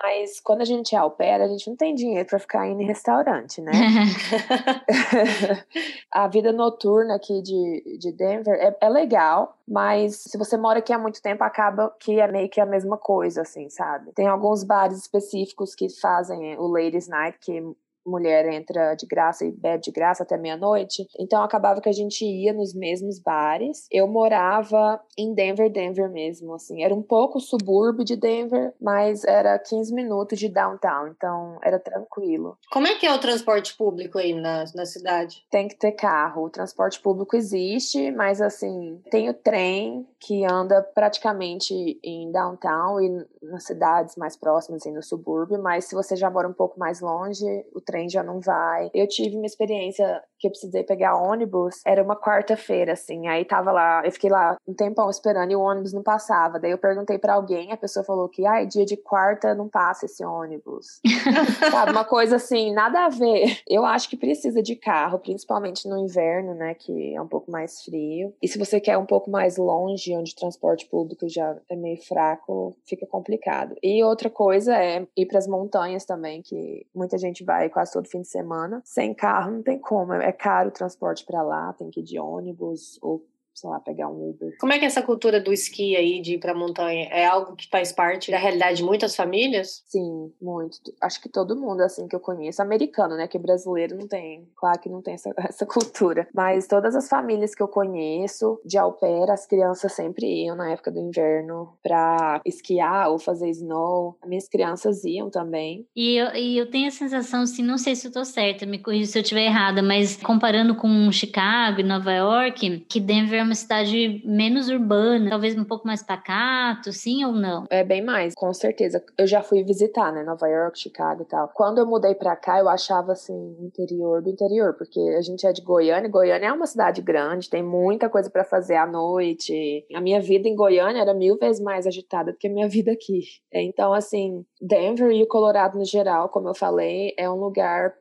mas quando a gente é a gente não tem dinheiro para ficar indo em restaurante, né? a vida noturna aqui de, de Denver é, é, legal, mas se você mora aqui há muito tempo, acaba que é meio que a mesma coisa, assim, sabe? Tem alguns bares específicos que fazem o Ladies Night, que mulher entra de graça e bebe de graça até meia-noite. Então acabava que a gente ia nos mesmos bares. Eu morava em Denver, Denver mesmo, assim. Era um pouco subúrbio de Denver, mas era 15 minutos de downtown, então era tranquilo. Como é que é o transporte público aí na, na cidade? Tem que ter carro. O transporte público existe, mas assim, tem o trem que anda praticamente em downtown e nas cidades mais próximas, assim, no subúrbio, mas se você já mora um pouco mais longe, o trem já não vai. Eu tive uma experiência que eu precisei pegar ônibus, era uma quarta-feira, assim, aí tava lá, eu fiquei lá um tempão esperando e o ônibus não passava. Daí eu perguntei para alguém, a pessoa falou que, ai, dia de quarta não passa esse ônibus. Sabe, uma coisa assim, nada a ver. Eu acho que precisa de carro, principalmente no inverno, né, que é um pouco mais frio. E se você quer um pouco mais longe, onde o transporte público já é meio fraco, fica complicado. E outra coisa é ir para as montanhas também, que muita gente vai quase todo fim de semana. Sem carro não tem como, é caro o transporte para lá, tem que ir de ônibus ou sei lá, pegar um Uber. Como é que é essa cultura do esqui aí, de ir pra montanha, é algo que faz parte da realidade de muitas famílias? Sim, muito. Acho que todo mundo, assim, que eu conheço, americano, né, que brasileiro não tem, claro que não tem essa, essa cultura, mas todas as famílias que eu conheço, de au pair, as crianças sempre iam na época do inverno pra esquiar ou fazer snow. Minhas crianças iam também. E eu, e eu tenho a sensação, assim, não sei se eu tô certa, me corrija se eu estiver errada, mas comparando com Chicago e Nova York, que Denver é uma cidade menos urbana, talvez um pouco mais pacato, sim ou não? É bem mais, com certeza. Eu já fui visitar, né, Nova York, Chicago e tal. Quando eu mudei pra cá, eu achava assim, interior do interior, porque a gente é de Goiânia, Goiânia é uma cidade grande, tem muita coisa para fazer à noite. A minha vida em Goiânia era mil vezes mais agitada do que a minha vida aqui. Então, assim, Denver e o Colorado no geral, como eu falei, é um lugar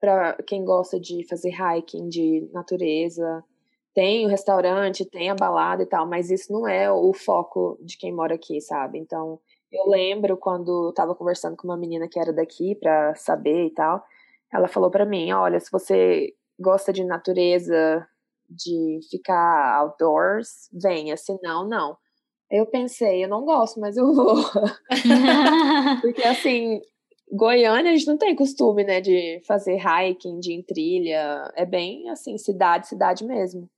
para quem gosta de fazer hiking, de natureza, tem o restaurante, tem a balada e tal, mas isso não é o foco de quem mora aqui, sabe? Então, eu lembro quando eu tava conversando com uma menina que era daqui para saber e tal, ela falou para mim, olha, se você gosta de natureza, de ficar outdoors, venha, se não. Eu pensei, eu não gosto, mas eu vou. Porque assim, Goiânia a gente não tem costume, né, de fazer hiking, de em trilha. É bem assim, cidade, cidade mesmo.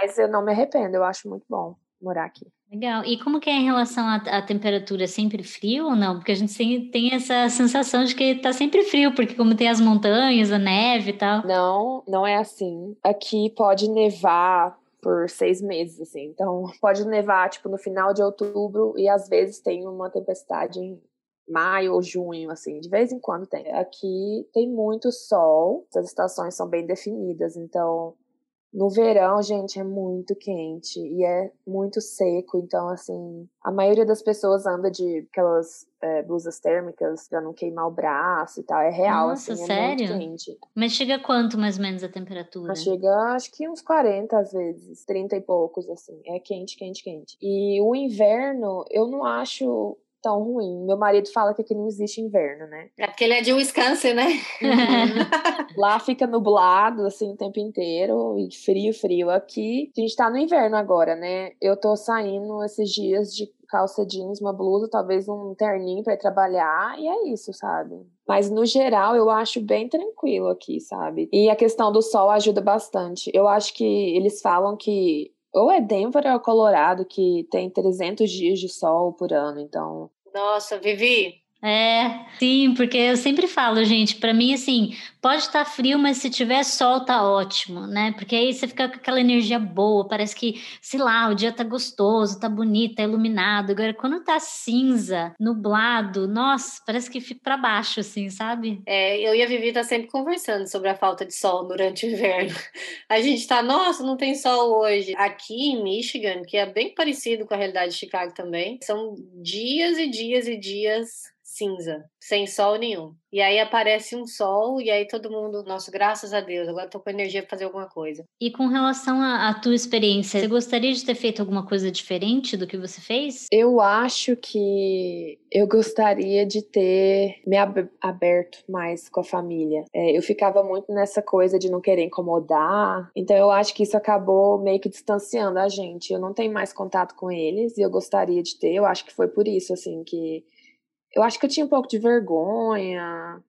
Mas eu não me arrependo, eu acho muito bom morar aqui. Legal. E como que é em relação à, à temperatura? Sempre frio ou não? Porque a gente tem essa sensação de que tá sempre frio, porque como tem as montanhas, a neve e tal. Não, não é assim. Aqui pode nevar por seis meses, assim. Então, pode nevar, tipo, no final de outubro e às vezes tem uma tempestade em maio ou junho, assim, de vez em quando tem. Aqui tem muito sol, as estações são bem definidas, então no verão, gente, é muito quente e é muito seco, então, assim, a maioria das pessoas anda de aquelas é, blusas térmicas pra não queimar o braço e tal. É real, Nossa, assim, sério? é muito quente. Mas chega quanto mais ou menos a temperatura? Mas chega, acho que uns 40 às vezes, 30 e poucos, assim. É quente, quente, quente. E o inverno, eu não acho tão ruim. Meu marido fala que aqui não existe inverno, né? É porque ele é de Wisconsin, né? Uhum. Lá fica nublado, assim, o tempo inteiro, e frio, frio. Aqui, a gente tá no inverno agora, né? Eu tô saindo esses dias de calça jeans, uma blusa, talvez um terninho para trabalhar, e é isso, sabe? Mas no geral eu acho bem tranquilo aqui, sabe? E a questão do sol ajuda bastante. Eu acho que eles falam que ou é Denver ou é Colorado que tem 300 dias de sol por ano, então. Nossa, Vivi, é, sim, porque eu sempre falo, gente, para mim, assim, pode estar tá frio, mas se tiver sol, tá ótimo, né? Porque aí você fica com aquela energia boa, parece que, sei lá, o dia tá gostoso, tá bonito, tá iluminado. Agora, quando tá cinza, nublado, nossa, parece que fica para baixo, assim, sabe? É, eu e a Vivi tá sempre conversando sobre a falta de sol durante o inverno. A gente tá, nossa, não tem sol hoje. Aqui em Michigan, que é bem parecido com a realidade de Chicago também, são dias e dias e dias cinza, sem sol nenhum. E aí aparece um sol e aí todo mundo, nossa, graças a Deus, agora tô com energia para fazer alguma coisa. E com relação à tua experiência, você gostaria de ter feito alguma coisa diferente do que você fez? Eu acho que eu gostaria de ter me ab aberto mais com a família. É, eu ficava muito nessa coisa de não querer incomodar, então eu acho que isso acabou meio que distanciando a gente. Eu não tenho mais contato com eles e eu gostaria de ter. Eu acho que foi por isso, assim, que eu acho que eu tinha um pouco de vergonha,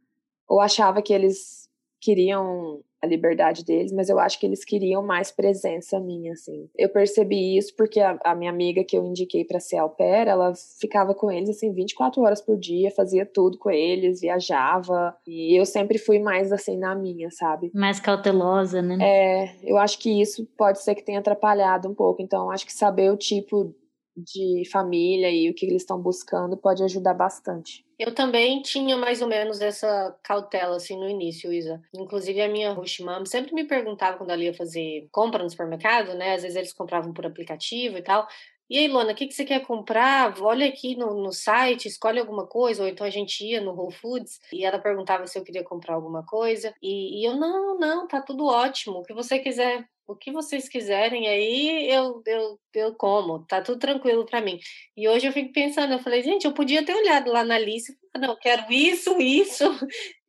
ou achava que eles queriam a liberdade deles, mas eu acho que eles queriam mais presença minha, assim. Eu percebi isso porque a, a minha amiga que eu indiquei para ser au pair, ela ficava com eles, assim, 24 horas por dia, fazia tudo com eles, viajava, e eu sempre fui mais, assim, na minha, sabe? Mais cautelosa, né? É, eu acho que isso pode ser que tenha atrapalhado um pouco, então acho que saber o tipo de família e o que eles estão buscando pode ajudar bastante. Eu também tinha mais ou menos essa cautela assim no início, Isa. Inclusive a minha host mom sempre me perguntava quando ela ia fazer compra no supermercado, né? Às vezes eles compravam por aplicativo e tal. E aí, Luana, o que, que você quer comprar? Olha aqui no, no site, escolhe alguma coisa. Ou então a gente ia no Whole Foods e ela perguntava se eu queria comprar alguma coisa. E, e eu, não, não, tá tudo ótimo. O que você quiser o que vocês quiserem aí, eu, eu, eu como, tá tudo tranquilo para mim. E hoje eu fico pensando, eu falei, gente, eu podia ter olhado lá na lista, não, quero isso, isso,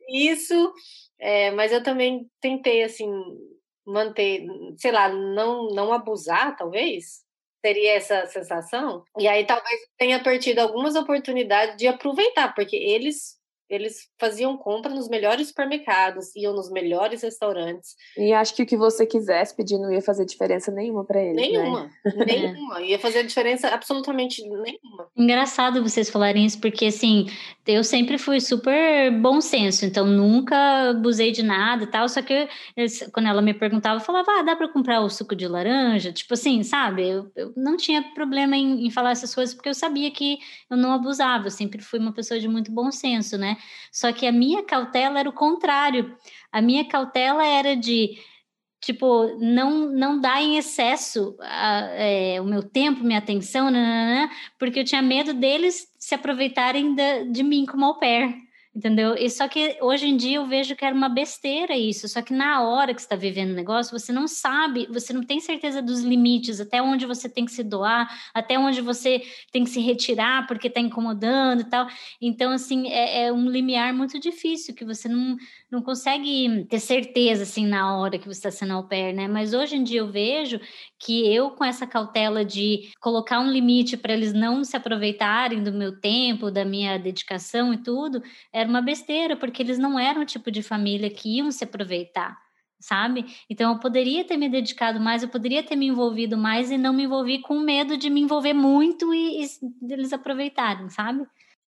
isso, é, mas eu também tentei, assim, manter, sei lá, não, não abusar, talvez, seria essa sensação, e aí talvez tenha perdido algumas oportunidades de aproveitar, porque eles eles faziam compra nos melhores supermercados, iam nos melhores restaurantes. E acho que o que você quisesse pedir não ia fazer diferença nenhuma para eles. Né? Nenhuma, né? nenhuma. Ia fazer diferença absolutamente nenhuma. Engraçado vocês falarem isso, porque assim, eu sempre fui super bom senso, então nunca abusei de nada e tal. Só que quando ela me perguntava, eu falava, ah, dá para comprar o suco de laranja? Tipo assim, sabe? Eu, eu não tinha problema em, em falar essas coisas, porque eu sabia que eu não abusava, eu sempre fui uma pessoa de muito bom senso, né? Só que a minha cautela era o contrário. A minha cautela era de tipo, não, não dar em excesso a, é, o meu tempo, minha atenção, nanana, porque eu tinha medo deles se aproveitarem de, de mim como au pair. Entendeu? E só que hoje em dia eu vejo que era uma besteira isso, só que na hora que você está vivendo o negócio, você não sabe, você não tem certeza dos limites, até onde você tem que se doar, até onde você tem que se retirar porque está incomodando e tal. Então, assim, é, é um limiar muito difícil que você não, não consegue ter certeza, assim, na hora que você está sendo au pair, né? Mas hoje em dia eu vejo que eu, com essa cautela de colocar um limite para eles não se aproveitarem do meu tempo, da minha dedicação e tudo, era uma besteira, porque eles não eram o tipo de família que iam se aproveitar sabe? Então eu poderia ter me dedicado mais, eu poderia ter me envolvido mais e não me envolvi com medo de me envolver muito e, e eles aproveitarem, sabe?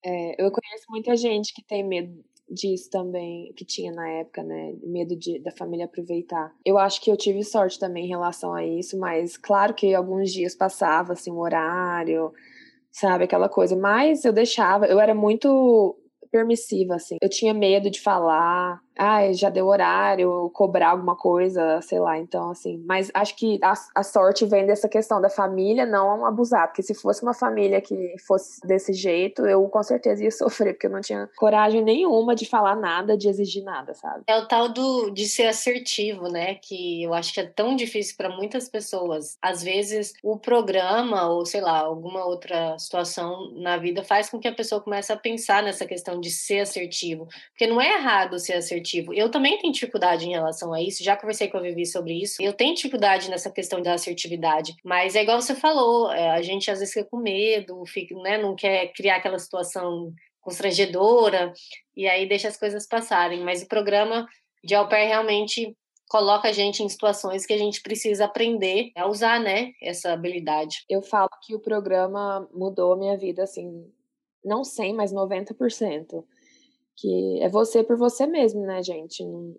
É, eu conheço muita gente que tem medo disso também, que tinha na época, né? Medo de, da família aproveitar. Eu acho que eu tive sorte também em relação a isso, mas claro que alguns dias passava assim, o horário, sabe? Aquela coisa. Mas eu deixava, eu era muito permissiva, assim. Eu tinha medo de falar, ah, já deu horário, cobrar alguma coisa, sei lá. Então, assim, mas acho que a, a, sorte vem dessa questão da família não abusar, porque se fosse uma família que fosse desse jeito, eu com certeza ia sofrer, porque eu não tinha coragem nenhuma de falar nada, de exigir nada, sabe? É o tal do de ser assertivo, né? Que eu acho que é tão difícil para muitas pessoas. Às vezes, o programa, ou sei lá, alguma outra situação na vida faz com que a pessoa comece a pensar nessa questão de ser assertivo. Porque não é errado ser assertivo assertivo. Eu também tenho dificuldade em relação a isso, já conversei com a Vivi sobre isso. Eu tenho dificuldade nessa questão da assertividade, mas é igual você falou, é, a gente às vezes fica com medo, fica, né, não quer criar aquela situação constrangedora e aí deixa as coisas passarem. Mas o programa de au pair realmente coloca a gente em situações que a gente precisa aprender a usar, né, essa habilidade. Eu falo que o programa mudou a minha vida, assim, não 100, mas 90% que é você por você mesmo, né, gente? Não,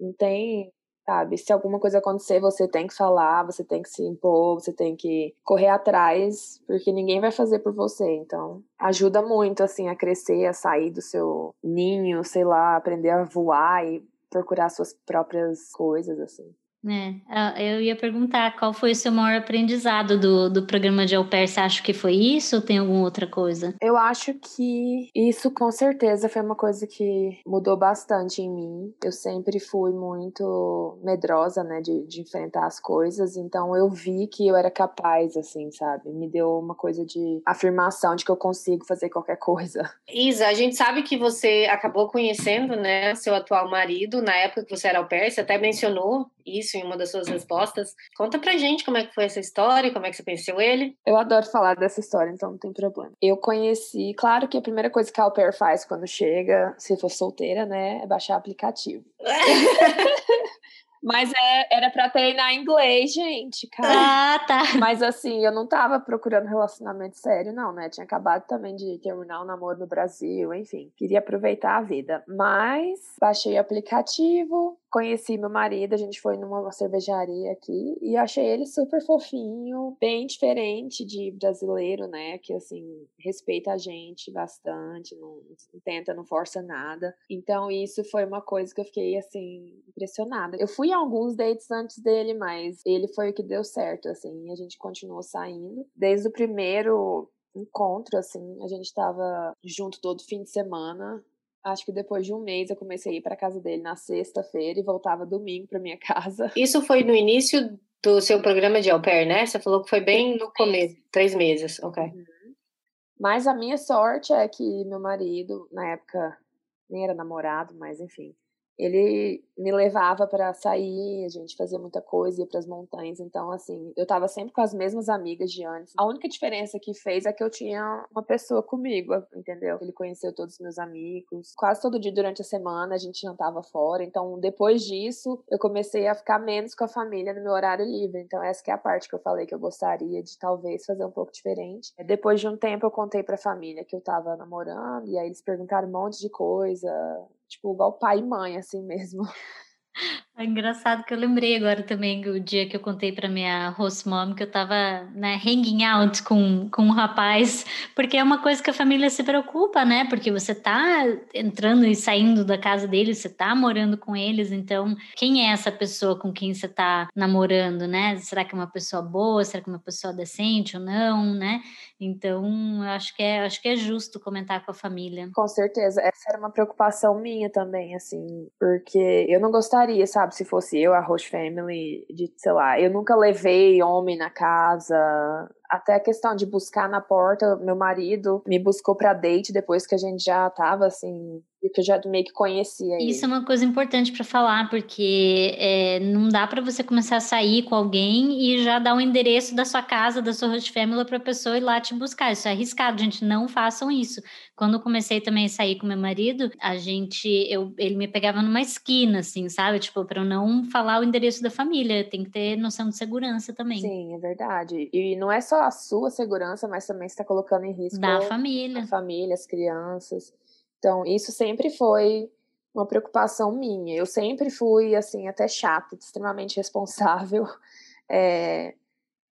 não tem, sabe? Se alguma coisa acontecer, você tem que falar, você tem que se impor, você tem que correr atrás, porque ninguém vai fazer por você. Então, ajuda muito, assim, a crescer, a sair do seu ninho, sei lá, aprender a voar e procurar suas próprias coisas, assim. É, eu ia perguntar qual foi o seu maior aprendizado do, do programa de au pair. Você acha que foi isso ou tem alguma outra coisa? Eu acho que isso com certeza foi uma coisa que mudou bastante em mim. Eu sempre fui muito medrosa, né, de, de enfrentar as coisas. Então eu vi que eu era capaz, assim, sabe? Me deu uma coisa de afirmação de que eu consigo fazer qualquer coisa. Isa, a gente sabe que você acabou conhecendo, né, seu atual marido na época que você era au pair. Você até mencionou isso em uma das suas respostas. Conta pra gente como é que foi essa história, como é que você conheceu ele. Eu adoro falar dessa história, então não tem problema. Eu conheci, claro que a primeira coisa que a Au Pair faz quando chega, se for solteira, né, é baixar aplicativo. Mas é, era para treinar inglês, gente, cara. Ah, tá. Mas assim, eu não tava procurando relacionamento sério, não, né? Tinha acabado também de terminar o um namoro no Brasil, enfim. Queria aproveitar a vida. Mas baixei o aplicativo, conheci meu marido, a gente foi numa cervejaria aqui e achei ele super fofinho, bem diferente de brasileiro, né? Que assim, respeita a gente bastante, não, não tenta, não força nada. Então, isso foi uma coisa que eu fiquei assim, impressionada. Eu fui em alguns dates antes dele, mas ele foi o que deu certo, assim, a gente continuou saindo. Desde o primeiro encontro, assim, a gente tava junto todo fim de semana. Acho que depois de um mês eu comecei a ir para casa dele na sexta-feira e voltava domingo para minha casa. Isso foi no início do seu programa de au pair, né? Você falou que foi bem no começo, três meses, ok. Uhum. Mas a minha sorte é que meu marido, na época, nem era namorado, mas enfim, ele me levava para sair, a gente fazia muita coisa, ia para as montanhas. Então, assim, eu tava sempre com as mesmas amigas de antes. A única diferença que fez é que eu tinha uma pessoa comigo, entendeu? Ele conheceu todos os meus amigos. Quase todo dia durante a semana a gente jantava fora. Então, depois disso, eu comecei a ficar menos com a família no meu horário livre. Então, essa é a parte que eu falei que eu gostaria de talvez fazer um pouco diferente. Depois de um tempo, eu contei pra família que eu tava namorando, e aí eles perguntaram um monte de coisa tipo, igual pai e mãe, assim mesmo. É engraçado que eu lembrei agora também o dia que eu contei para minha host mom que eu tava, né, hanging out com, com um rapaz, porque é uma coisa que a família se preocupa, né? Porque você tá entrando e saindo da casa deles, você tá morando com eles, então quem é essa pessoa com quem você tá namorando, né? Será que é uma pessoa boa? Será que é uma pessoa decente ou não, né? Então, eu acho que é, acho que é justo comentar com a família. Com certeza, essa era uma preocupação minha também, assim, porque eu não gostaria, sabe? Sabe? Se fosse eu, a host family, de, sei lá, eu nunca levei homem na casa. Até a questão de buscar na porta, meu marido me buscou pra date depois que a gente já tava, assim, e que eu já meio que conhecia ele. Isso é uma coisa importante para falar, porque é, não dá para você começar a sair com alguém e já dar o um endereço da sua casa, da sua host family para a pessoa ir lá te buscar. Isso é arriscado, gente. Não façam isso. Quando eu comecei também a sair com meu marido, a gente, eu, ele me pegava numa esquina, assim, sabe? Tipo, para eu não falar o endereço da família. Tem que ter noção de segurança também. Sim, é verdade. E não é só a sua segurança, mas também está colocando em risco da família, a família, as crianças. Então, isso sempre foi uma preocupação minha. Eu sempre fui, assim, até chata, extremamente responsável. É,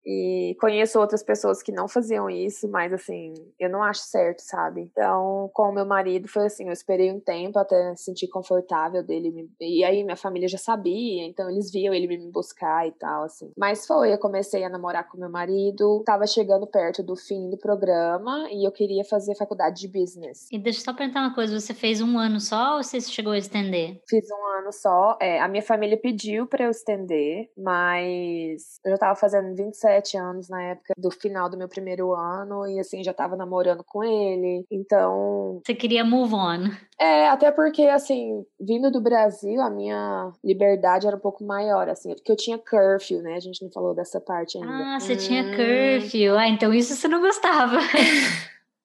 e conheço outras pessoas que não faziam isso, mas assim, eu não acho certo, sabe? Então, com o meu marido foi assim, eu esperei um tempo até me sentir confortável dele. Me... E aí minha família já sabia, então eles viam ele me buscar e tal, assim. Mas foi, eu comecei a namorar com meu marido, tava chegando perto do fim do programa e eu queria fazer faculdade de business. E deixa eu só perguntar uma coisa, você fez um ano só ou você chegou a estender? Fiz um ano só. É, a minha família pediu para eu estender, mas eu já tava fazendo 27 17 anos na época do final do meu primeiro ano e assim já tava namorando com ele. Então, você queria move on. É, até porque assim, vindo do Brasil, a minha liberdade era um pouco maior assim, porque eu tinha curfew, né? A gente não falou dessa parte ainda. Ah, você hum. tinha curfew. Ah, então isso você não gostava.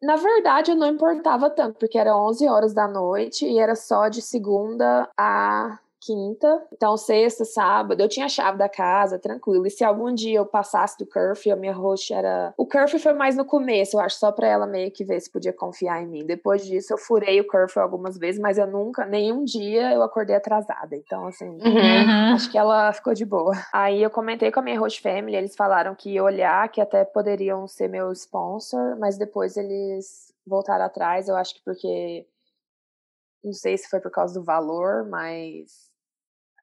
Na verdade, eu não importava tanto, porque era 11 horas da noite e era só de segunda a quinta, então sexta, sábado, eu tinha a chave da casa, tranquilo. E se algum dia eu passasse do curfew, a minha host era. O curfew foi mais no começo, eu acho, só pra ela meio que ver se podia confiar em mim. Depois disso, eu furei o curfew algumas vezes, mas eu nunca, nenhum dia eu acordei atrasada. Então, assim, uhum. acho que ela ficou de boa. Aí eu comentei com a minha host family, eles falaram que ia olhar, que até poderiam ser meu sponsor, mas depois eles voltaram atrás, eu acho que porque. Não sei se foi por causa do valor, mas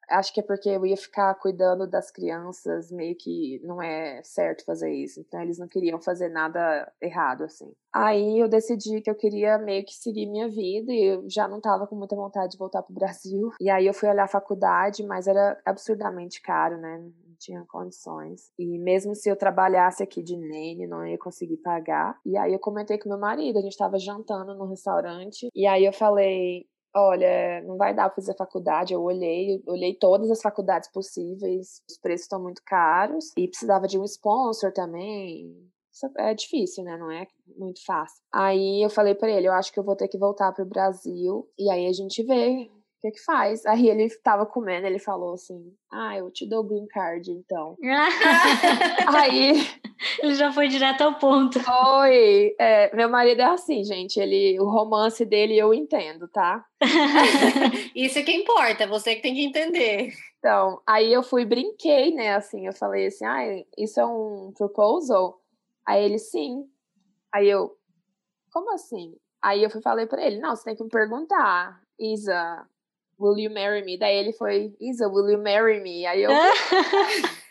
acho que é porque eu ia ficar cuidando das crianças, meio que não é certo fazer isso. Então eles não queriam fazer nada errado assim. Aí eu decidi que eu queria meio que seguir minha vida e eu já não tava com muita vontade de voltar pro Brasil. E aí eu fui olhar a faculdade, mas era absurdamente caro, né? Não tinha condições. E mesmo se eu trabalhasse aqui de nene, não ia conseguir pagar. E aí eu comentei com meu marido, a gente tava jantando no restaurante, e aí eu falei, olha, não vai dar para fazer faculdade. Eu olhei, olhei todas as faculdades possíveis, os preços estão muito caros e precisava de um sponsor também. Isso é difícil, né? Não é muito fácil. Aí eu falei para ele, eu acho que eu vou ter que voltar pro Brasil e aí a gente vê o que que faz? Aí ele tava comendo, ele falou assim, ah, eu te dou green card, então. aí... Ele já foi direto ao ponto. Foi. É, meu marido é assim, gente, ele, o romance dele eu entendo, tá? Isso é que importa, você que tem que entender. Então, aí eu fui brinquei, né, assim, eu falei assim, ah, isso é um proposal? Aí ele, sim. Aí eu, como assim? Aí eu fui falei para ele, não, você tem que me perguntar, Isa, Will You Marry Me? Daí ele foi, Isa, Will You Marry Me? Aí eu.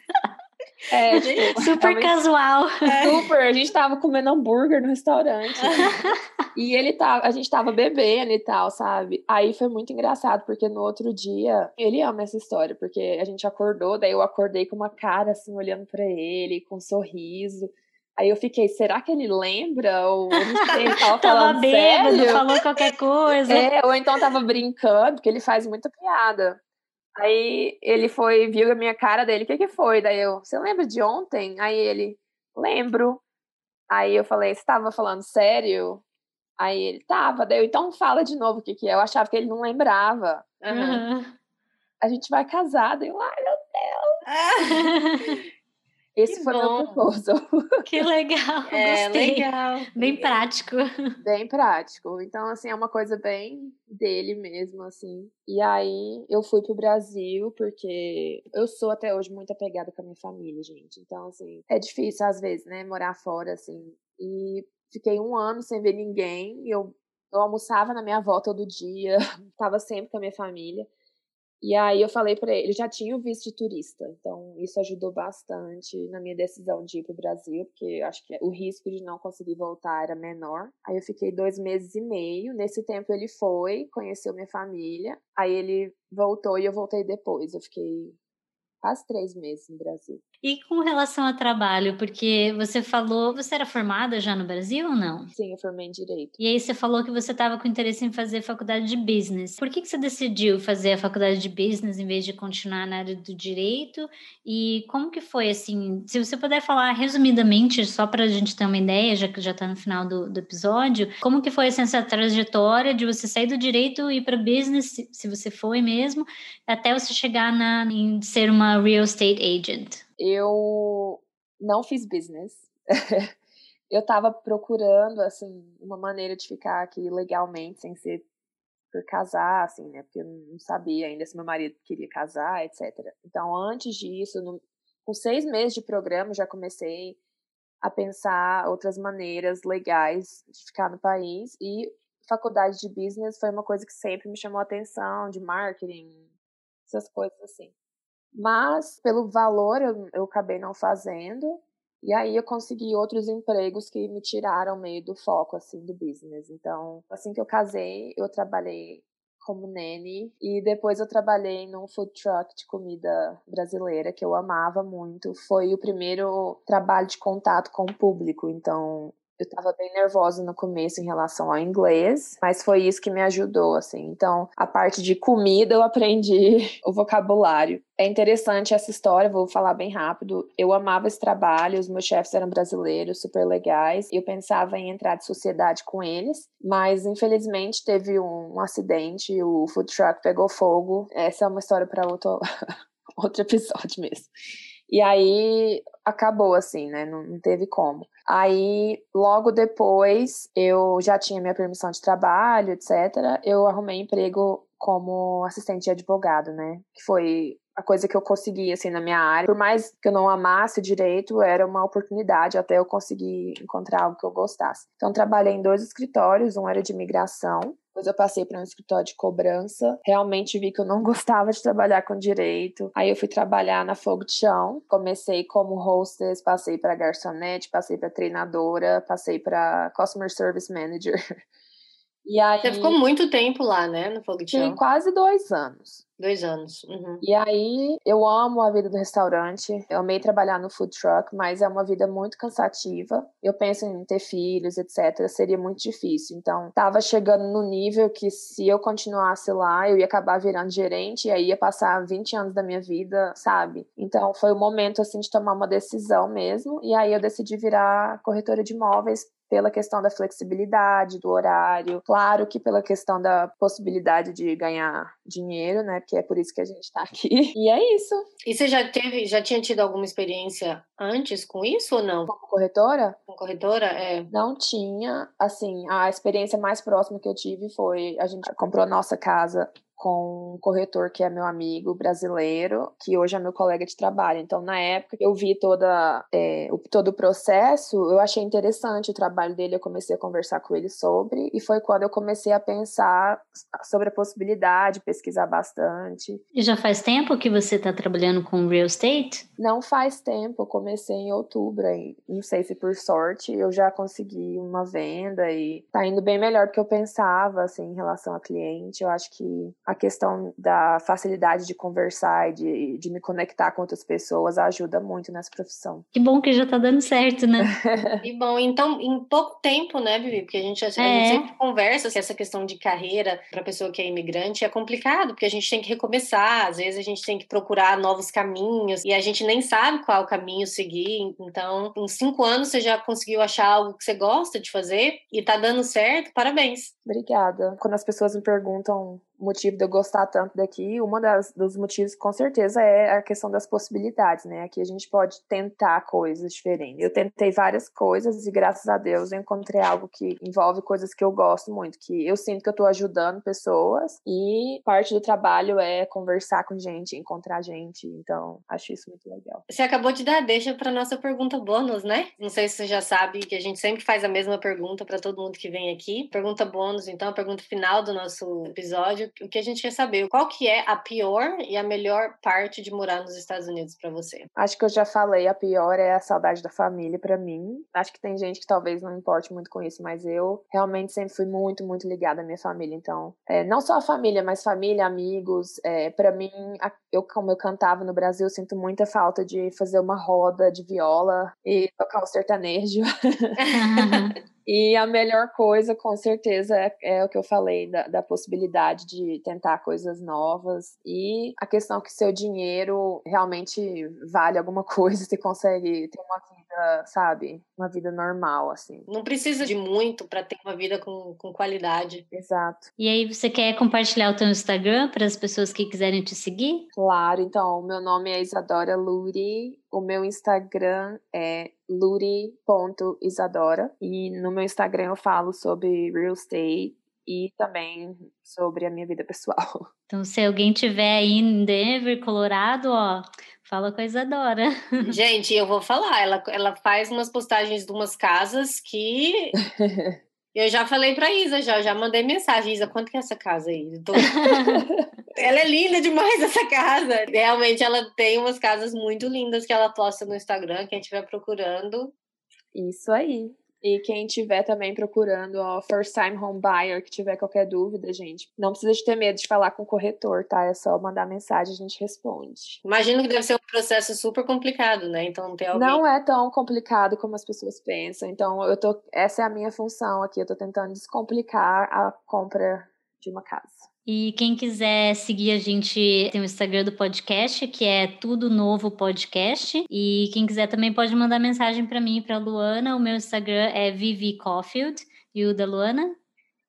é, tipo, super casual. Super. A gente tava comendo hambúrguer no restaurante. e ele tava, a gente tava bebendo e tal, sabe? Aí foi muito engraçado, porque no outro dia, ele ama essa história, porque a gente acordou, daí eu acordei com uma cara assim, olhando para ele, com um sorriso. Aí eu fiquei, será que ele lembra? Ou ele tava, tava bêbado, sério? falou qualquer coisa. É, ou então tava brincando, porque ele faz muita piada. Aí ele foi, viu a minha cara dele, o que que foi? Daí eu, você lembra de ontem? Aí ele, lembro. Aí eu falei, você tava falando sério? Aí ele, tava. Daí eu, então fala de novo o que que é. Eu achava que ele não lembrava. Uhum. A gente vai casar. Daí eu, ai meu Deus. Esse que foi bom. meu proposal. Que legal, é, gostei. legal. Bem prático. Bem prático. Então, assim, é uma coisa bem dele mesmo, assim. E aí, eu fui pro Brasil, porque eu sou até hoje muito apegada com a minha família, gente. Então, assim, é difícil às vezes, né, morar fora, assim. E fiquei um ano sem ver ninguém. Eu, eu almoçava na minha avó todo dia, tava sempre com a minha família. E aí eu falei para ele, já tinha o visto de turista, então isso ajudou bastante na minha decisão de ir para o Brasil, porque acho que o risco de não conseguir voltar era menor. Aí eu fiquei dois meses e meio. Nesse tempo ele foi, conheceu minha família. Aí ele voltou e eu voltei depois. Eu fiquei quase três meses no Brasil. E com relação ao trabalho, porque você falou, você era formada já no Brasil ou não? Sim, eu formei em Direito. E aí você falou que você estava com interesse em fazer faculdade de Business. Por que, que você decidiu fazer a faculdade de Business em vez de continuar na área do Direito? E como que foi, assim, se você puder falar resumidamente, só para a gente ter uma ideia, já que já está no final do, do, episódio, como que foi assim, essa trajetória de você sair do Direito e ir para Business, se, se você foi mesmo, até você chegar na, em ser uma Real Estate Agent? eu não fiz business. eu estava procurando, assim, uma maneira de ficar aqui legalmente, sem ser por casar, assim, né? Porque eu não sabia ainda se meu marido queria casar, etc. Então, antes disso, no, com seis meses de programa, já comecei a pensar outras maneiras legais de ficar no país. E faculdade de business foi uma coisa que sempre me chamou a atenção, de marketing, essas coisas assim. Mas, pelo valor, eu, eu acabei não fazendo. E aí eu consegui outros empregos que me tiraram meio do foco, assim, do business. Então, assim que eu casei, eu trabalhei como nene e depois eu trabalhei num food truck de comida brasileira que eu amava muito. Foi o primeiro trabalho de contato com o público, então eu estava bem nervosa no começo em relação ao inglês, mas foi isso que me ajudou, assim. Então, a parte de comida eu aprendi o vocabulário. É interessante essa história, vou falar bem rápido. Eu amava esse trabalho, os meus chefes eram brasileiros, super legais. Eu pensava em entrar de sociedade com eles, mas infelizmente teve um, um acidente, o food truck pegou fogo. Essa é uma história para outro, outro episódio mesmo. E aí acabou assim, né? Não, não, teve como. Aí, logo depois, eu já tinha minha permissão de trabalho, etc. Eu arrumei emprego como assistente de advogado, né? Que foi a coisa que eu consegui, assim, na minha área. Por mais que eu não amasse direito, era uma oportunidade até eu conseguir encontrar algo que eu gostasse. Então, trabalhei em dois escritórios, um era de imigração, depois eu passei para um escritório de cobrança. Realmente vi que eu não gostava de trabalhar com direito. Aí eu fui trabalhar na Fogo de Chão. Comecei como hostess, passei para garçonete, passei para treinadora, passei para customer service manager. E aí, Você ficou muito tempo lá, né, no Fogo de Chão? quase dois anos. Dois anos. Uhum. E aí, eu amo a vida do restaurante. Eu amei trabalhar no food truck, mas é uma vida muito cansativa. Eu penso em ter filhos, etc. Seria muito difícil. Então, tava chegando no nível que se eu continuasse lá, eu ia acabar virando gerente e aí ia passar 20 anos da minha vida, sabe? Então, foi o momento, assim, de tomar uma decisão mesmo. E aí, eu decidi virar corretora de imóveis pela questão da flexibilidade do horário, claro que pela questão da possibilidade de ganhar dinheiro, né? Porque é por isso que a gente está aqui. E é isso. E você já teve, já tinha tido alguma experiência antes com isso ou não? Como corretora? Como corretora, é. Não tinha, assim, a experiência mais próxima que eu tive foi a gente comprou a nossa casa com um corretor que é meu amigo brasileiro, que hoje é meu colega de trabalho. Então, na época, eu vi toda, é, o, todo o processo, eu achei interessante o trabalho dele, eu comecei a conversar com ele sobre, e foi quando eu comecei a pensar sobre a possibilidade, pesquisar bastante. E já faz tempo que você está trabalhando com real estate? Não faz tempo, eu comecei em outubro, não sei se por sorte eu já consegui uma venda e tá indo bem melhor do que eu pensava, assim, em relação a cliente. Eu acho que a questão da facilidade de conversar e de, de me conectar com outras pessoas ajuda muito nessa profissão. Que bom que já tá dando certo, né? que bom. Então, em pouco tempo, né, Vivi? Porque a gente, a, é. gente sempre conversa que essa questão de carreira para pessoa que é imigrante é complicado, porque a gente tem que recomeçar, às vezes a gente tem que procurar novos caminhos e a gente nem sabe qual caminho seguir. Então, em cinco anos você já conseguiu achar algo que você gosta de fazer e tá dando certo, parabéns. Obrigada. Quando as pessoas me perguntam motivo de eu gostar tanto daqui, das dos motivos com certeza é a questão das possibilidades, né? Aqui a gente pode tentar coisas diferentes. Eu tentei várias coisas e graças a Deus eu encontrei algo que envolve coisas que eu gosto muito, que eu sinto que eu tô ajudando pessoas e parte do trabalho é conversar com gente, encontrar gente, então acho isso muito legal. Você acabou de dar deixa para nossa pergunta bônus, né? Não sei se você já sabe que a gente sempre faz a mesma pergunta para todo mundo que vem aqui. Pergunta bônus, então, a pergunta final do nosso episódio, o que a gente quer saber, qual que é a pior e a melhor parte de morar nos Estados Unidos para você? Acho que eu já falei, a pior é a saudade da família para mim. Acho que tem gente que talvez não importe muito com isso, mas eu realmente sempre fui muito, muito ligada à minha família. Então, é, não só a família, mas família, amigos. É, para mim, eu como eu cantava no Brasil, sinto muita falta de fazer uma roda de viola e tocar o sertanejo. E a melhor coisa, com certeza, é, é o que eu falei, da, da, possibilidade de tentar coisas novas. E a questão que seu dinheiro realmente vale alguma coisa, você consegue ter uma vida, sabe? Uma vida normal, assim. Não precisa de muito para ter uma vida com, com qualidade. Exato. E aí, você quer compartilhar o teu Instagram para as pessoas que quiserem te seguir? Claro, então, o meu nome é Isadora Luri, o meu Instagram é luri.isadora. E no meu Instagram eu falo sobre real estate e também sobre a minha vida pessoal. Então, se alguém tiver aí em Denver, Colorado, ó, fala com a Isadora. Gente, eu vou falar, ela, ela faz umas postagens de umas casas que Eu já falei pra Isa, já, já mandei mensagem. Isa, quanto que é essa casa aí? Tô... ela é linda demais, essa casa. Realmente, ela tem umas casas muito lindas que ela posta no Instagram. Quem estiver procurando. Isso aí. E quem tiver também procurando, ó, first time home buyer, que tiver qualquer dúvida, gente, não precisa de ter medo de falar com o corretor, tá? É só mandar mensagem, a gente responde. Imagino que deve ser um processo super complicado, né? Então não tem alguém... Não é tão complicado como as pessoas pensam. Então, eu tô. Essa é a minha função aqui. Eu tô tentando descomplicar a compra de uma casa. E quem quiser seguir a gente tem o Instagram do podcast, que é Tudo Novo Podcast. E quem quiser também pode mandar mensagem para mim e para Luana. O meu Instagram é Vivi Caulfield. E o da Luana?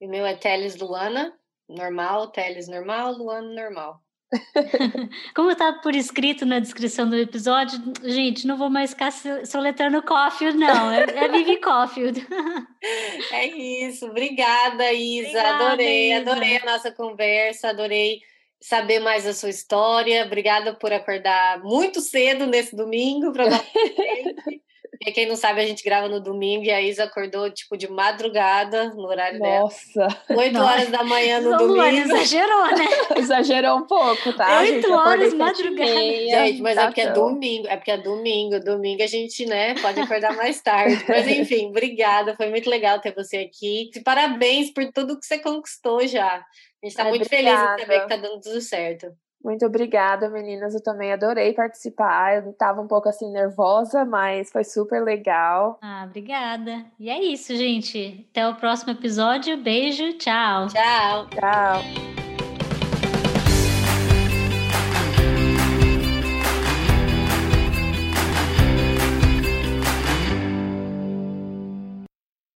O meu é Teles Luana, normal, Teles normal, Luana normal. Como está por escrito na descrição do episódio, gente, não vou mais ficar soletrando Caulfield, não. É, é Vivi Caulfield. é isso. Obrigada, Isa. Obrigada, adorei, Isa. adorei a nossa conversa, adorei saber mais da sua história. Obrigada por acordar muito cedo nesse domingo para Porque quem não sabe, a gente grava no domingo e a Isa acordou, tipo, de madrugada, no horário Nossa. dela. 8 horas da manhã no domingo. Luana, exagerou, né? exagerou um pouco, tá? 8 horas madrugada. Gente, mas é porque é domingo, é porque é domingo. Domingo a gente, né, pode acordar mais tarde. Mas enfim, obrigada, foi muito legal ter você aqui. E parabéns por tudo que você conquistou já. A gente tá muito obrigada. feliz de saber que tá dando tudo certo. Muito obrigada, meninas. Eu também adorei participar. Eu estava um pouco assim nervosa, mas foi super legal. Ah, obrigada. E é isso, gente. Até o próximo episódio. Beijo, tchau. Tchau. Tchau.